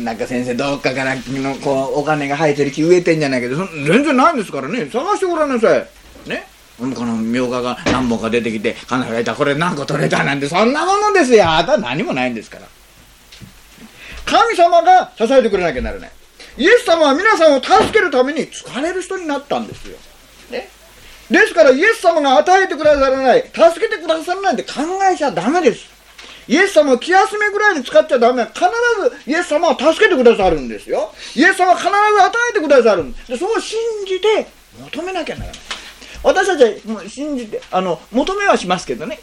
なんか先生どっかからのこうお金が生えてる木植えてんじゃないけど全然ないんですからね。探してごらんなさい。ね。このみょうがが何本か出てきて金がいたこれ何個取れたなんてそんなものですよ。あとは何もないんですから。神様が支えてくれなきゃならない。イエス様は皆さんを助けるために疲れる人になったんですよ、ね、ですからイエス様が与えてくださらない助けてくださらないって考えちゃダメです。イエス様を気休めぐらいに使っちゃダメ。必ずイエス様は助けてくださるんですよ。イエス様は必ず与えてくださるんでそう信じて求めなきゃならない。私たちは信じてあの求めはしますけどね。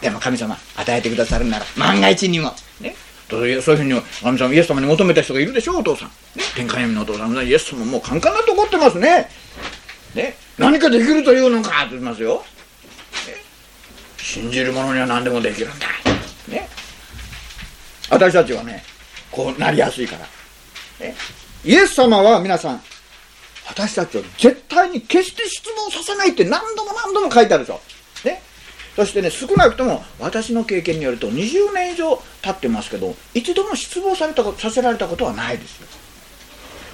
でも神様与えてくださるなら万が一にも。ね。そういうふうに神様イエス様に求めた人がいるでしょうお父さん、ね、天下闇のお父さんイエス様もうカンカンなと怒ってますね。ね。何かできるというのかって言いますよ、ね、信じる者には何でもできるんだ。ね。私たちはねこうなりやすいから、ね、イエス様は皆さん私たちを絶対に決して質問させないって何度も何度も書いてあるでしょ。ね。そしてね、少なくとも私の経験によると20年以上経ってますけど、一度も失望されたさせられたことはないですよ。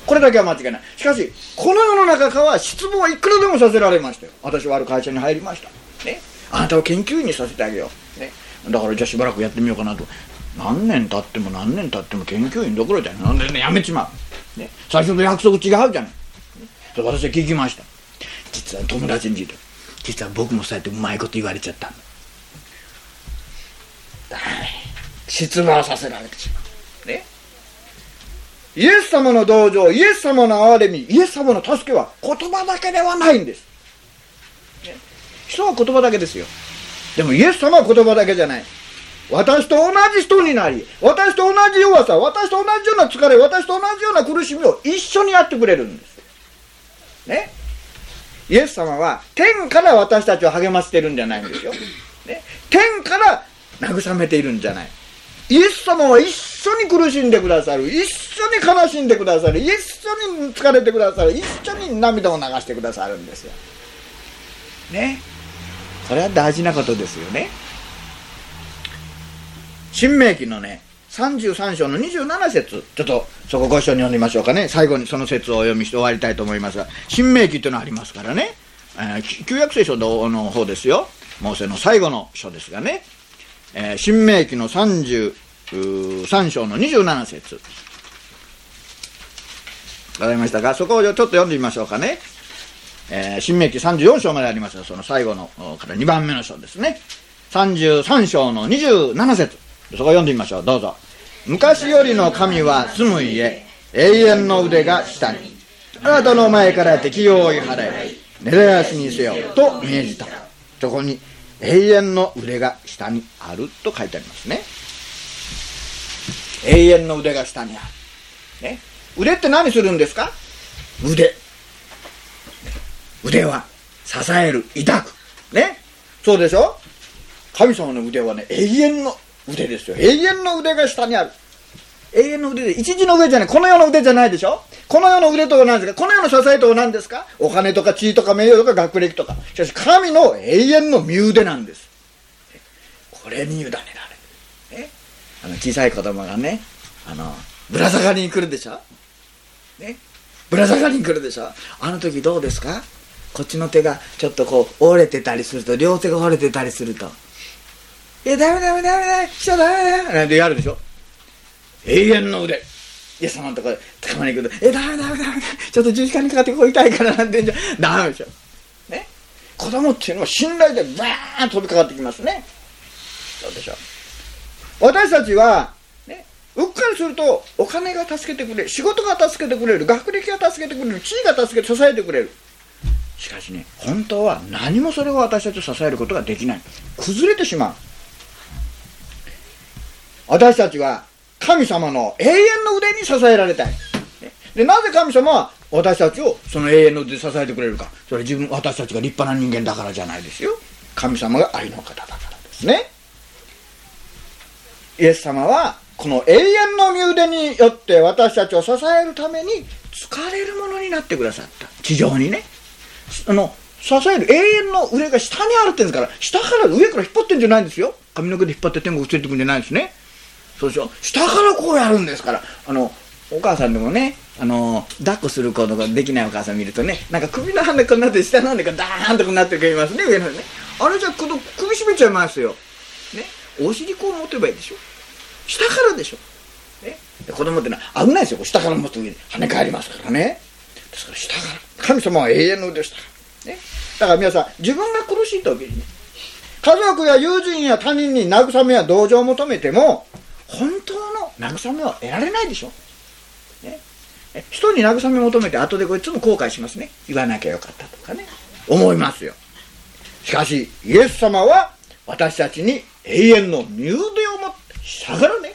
これだけは間違いない。しかし、この世の中からは失望はいくらでもさせられましたよ。私はある会社に入りました。ね。あなたを研究員にさせてあげよう。ね。だからじゃあしばらくやってみようかなと。何年経っても何年経っても研究員どころじゃない。なんでね、やめちまう。ね。最初の約束違うじゃない。と私は聞きました。実は友達に聞いた。実は僕もそうやってうまいこと言われちゃった。んだ失望させられてしまうね。イエス様の同情イエス様の憐れみイエス様の助けは言葉だけではないんです、ね、人は言葉だけですよ。でもイエス様は言葉だけじゃない。私と同じ人になり私と同じ弱さ私と同じような疲れ私と同じような苦しみを一緒にやってくれるんです。ね。イエス様は天から私たちを励ましてるんじゃないんですよ、ね、天から慰めているんじゃない。イエス様は一緒に苦しんでくださる。一緒に悲しんでくださる。一緒に疲れてくださる。一緒に涙を流してくださるんですよ。ね。これは大事なことですよね。新明記のね33章の27節。ちょっとそこご一緒に読んでみましょうかね。最後にその説をお読みして終わりたいと思いますが。新明記というのがありますからね、えー、旧約聖書の方ですよ。モーセの最後の書ですがね、えー、新明記の33章の27節。わかりましたか？そこをちょっと読んでみましょうかね、えー、新明記34章までありますがその最後のから2番目の章ですね。33章の27節。そこ読んでみましょう。どうぞ。昔よりの神は住む家、永遠の腕が下に。あなたの前から適用を追い払い根絶やしにせよと命じた。そこに永遠の腕が下にあると書いてありますね。永遠の腕が下にある、ね、腕って何するんですか？腕。腕は支える抱く。ね。そうでしょ？神様の腕はね永遠の腕ですよ。永遠の腕が下にある。永遠の腕で一時の腕じゃないこの世の腕じゃないでしょ？この世の腕とは何ですか？この世の支えとは何ですか？お金とか地位とか名誉とか学歴とか。しかし神の永遠の身腕なんです。これに委ねられる、ね、あの小さい子供がねあのぶら下がりに来るでしょ？ね？ぶら下がりに来るでしょ？あの時どうですか？こっちの手がちょっとこう折れてたりすると両手が折れてたりすると「えダメダメダメダメ師匠ダメダメ」なんてやるでしょ。永遠の腕。イエス様のところで捕まえに行くと「えダメダメダメちょっと十字架にかかってここ痛いから」なんてんじゃ。ダメでしょ。ね。子供っていうのは信頼でバーン飛びかかってきますね。そうでしょ。私たちはねうっかりするとお金が助けてくれる。仕事が助けてくれる。学歴が助けてくれる。地位が助けて支えてくれる。しかしね本当は何もそれを私たちを支えることができない。崩れてしまう。私たちは神様の永遠の腕に支えられたい。で、なぜ神様は私たちをその永遠の腕で支えてくれるか。それ自分、私たちが立派な人間だからじゃないですよ。神様が愛の方だからですね。イエス様は、この永遠の身腕によって私たちを支えるために疲れるものになってくださった。地上にね。あの、支える永遠の腕が下にあるって言うんですから、下から上から引っ張ってんじゃないんですよ。髪の毛で引っ張って天国連れてくんじゃないんですね。そうでしょ？下からこうやるんですから。あのお母さんでもねあの抱っこすることができないお母さん見るとねなんか首の羽根こんなって下の羽根がダーンとこうなってくれますね上のね。あれじゃ首絞めちゃいますよ。ね？お尻こう持てばいいでしょ？下からでしょ？ね？子供ってのは危ないですよ。下から持つとに。跳ね返りますからね。ですから下から。神様は永遠の腕したね？だから皆さん自分が苦しい時にね家族や友人や他人に慰めや同情を求めても本当の慰めは得られないでしょ？ね、人に慰め求めて後でこいつも後悔しますね。言わなきゃよかったとかね。思いますよ。しかし、イエス様は私たちに永遠の身腕を持って下からね、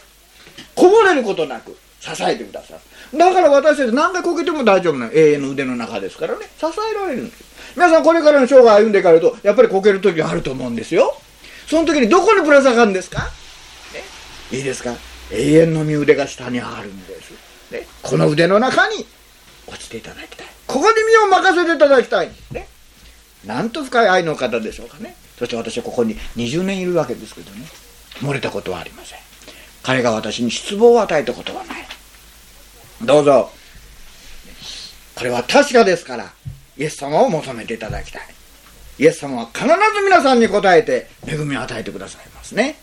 こぼれることなく支えてくださる。だから私たち何回こけても大丈夫な永遠の腕の中ですからね、支えられるんです。皆さんこれからの生涯歩んでいかれると、やっぱりこける時があると思うんですよ。その時にどこにぶら下がるんですか？いいですか？永遠の身腕が下にあるんです。ね、この腕の中に落ちていただきたい。ここに身を任せていただきたい。ね。なんと深い愛の方でしょうかね。そして私はここに20年いるわけですけどね。漏れたことはありません。彼が私に失望を与えたことはない。どうぞ。これは確かですから、イエス様を求めていただきたい。イエス様は必ず皆さんに答えて恵みを与えてくださいますね。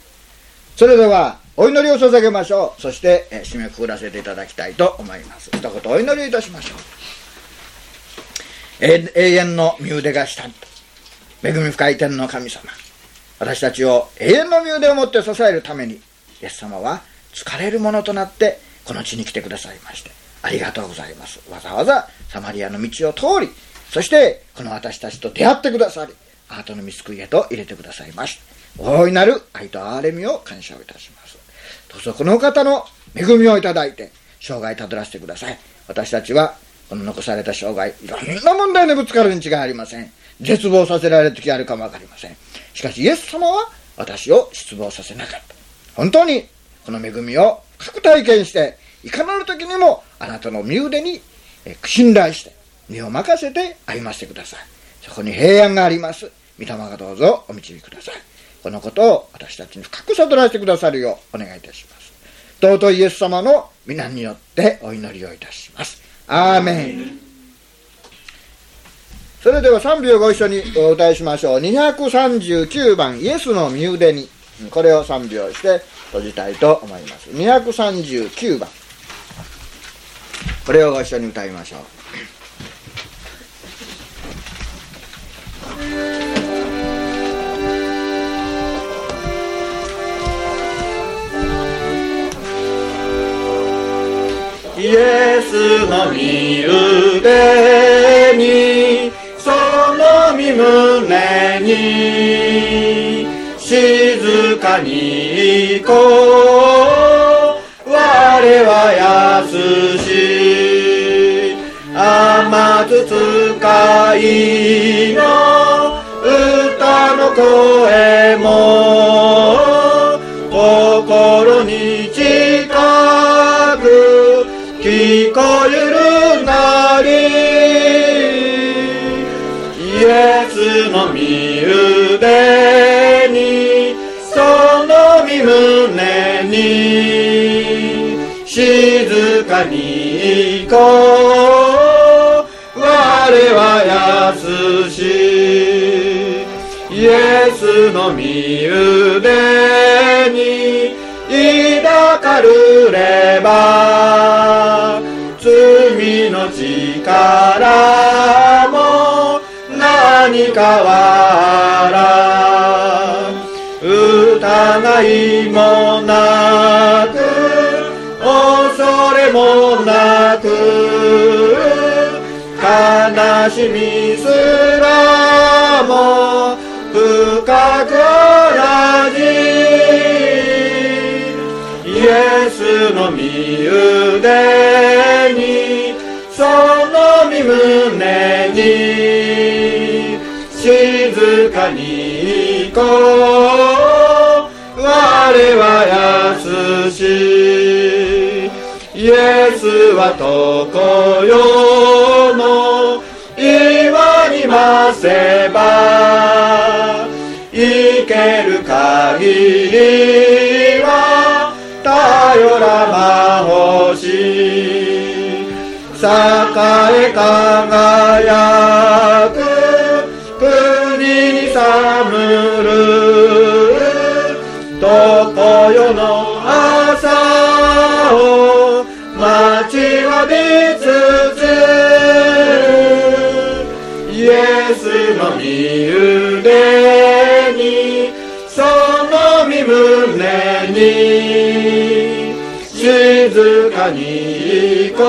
それでは、お祈りを捧げましょう。そして、え締めくくらせていただきたいと思います。一言お祈りいたしましょう。永遠の身腕が下に恵み深い天の神様。私たちを永遠の身腕を持って支えるために、イエス様は疲れるものとなってこの地に来てくださいまして、ありがとうございます。わざわざサマリアの道を通り、そしてこの私たちと出会ってくださり、あなたの見救いへと入れてくださいました。大いなる愛と憐れみを感謝をいたします。どうぞこの方の恵みをいただいて、生涯たどらせてください。私たちは、この残された生涯、いろんな問題にぶつかるに違いありません。絶望させられる時あるかもわかりません。しかし、イエス様は私を失望させなかった。本当に、この恵みを各体験して、いかなる時にもあなたの身腕に信頼して、身を任せて歩ませてください。そこに平安があります。御霊がどうぞお導きください。このことを私たちに深く悟らせてくださるようお願いいたします。尊いイエス様の皆によってお祈りをいたします。アーメン。それでは3秒ご一緒にお歌いしましょう。239番、イエスの身腕に。これを3秒して閉じたいと思います。239番。これをご一緒に歌いましょう。イエスの身腕にその身胸に静かに行こう。我は安し甘つ使いの歌の声も。に静かに行こう。我は安しイエスの身腕に抱かるれしみすらも深く同じイエスの身腕にその身胸に静かに行こう。我は安しイエスは常世のませば生ける限りは頼らまほし栄え輝スの身腕にその身胸に静かに行こう。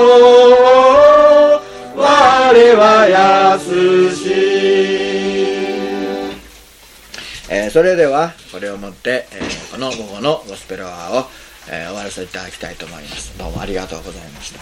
我は安し、えーそれではこれをもって、えーこの午後のゴスペルアワーを、えー終わらせていただきたいと思います。どうもありがとうございました。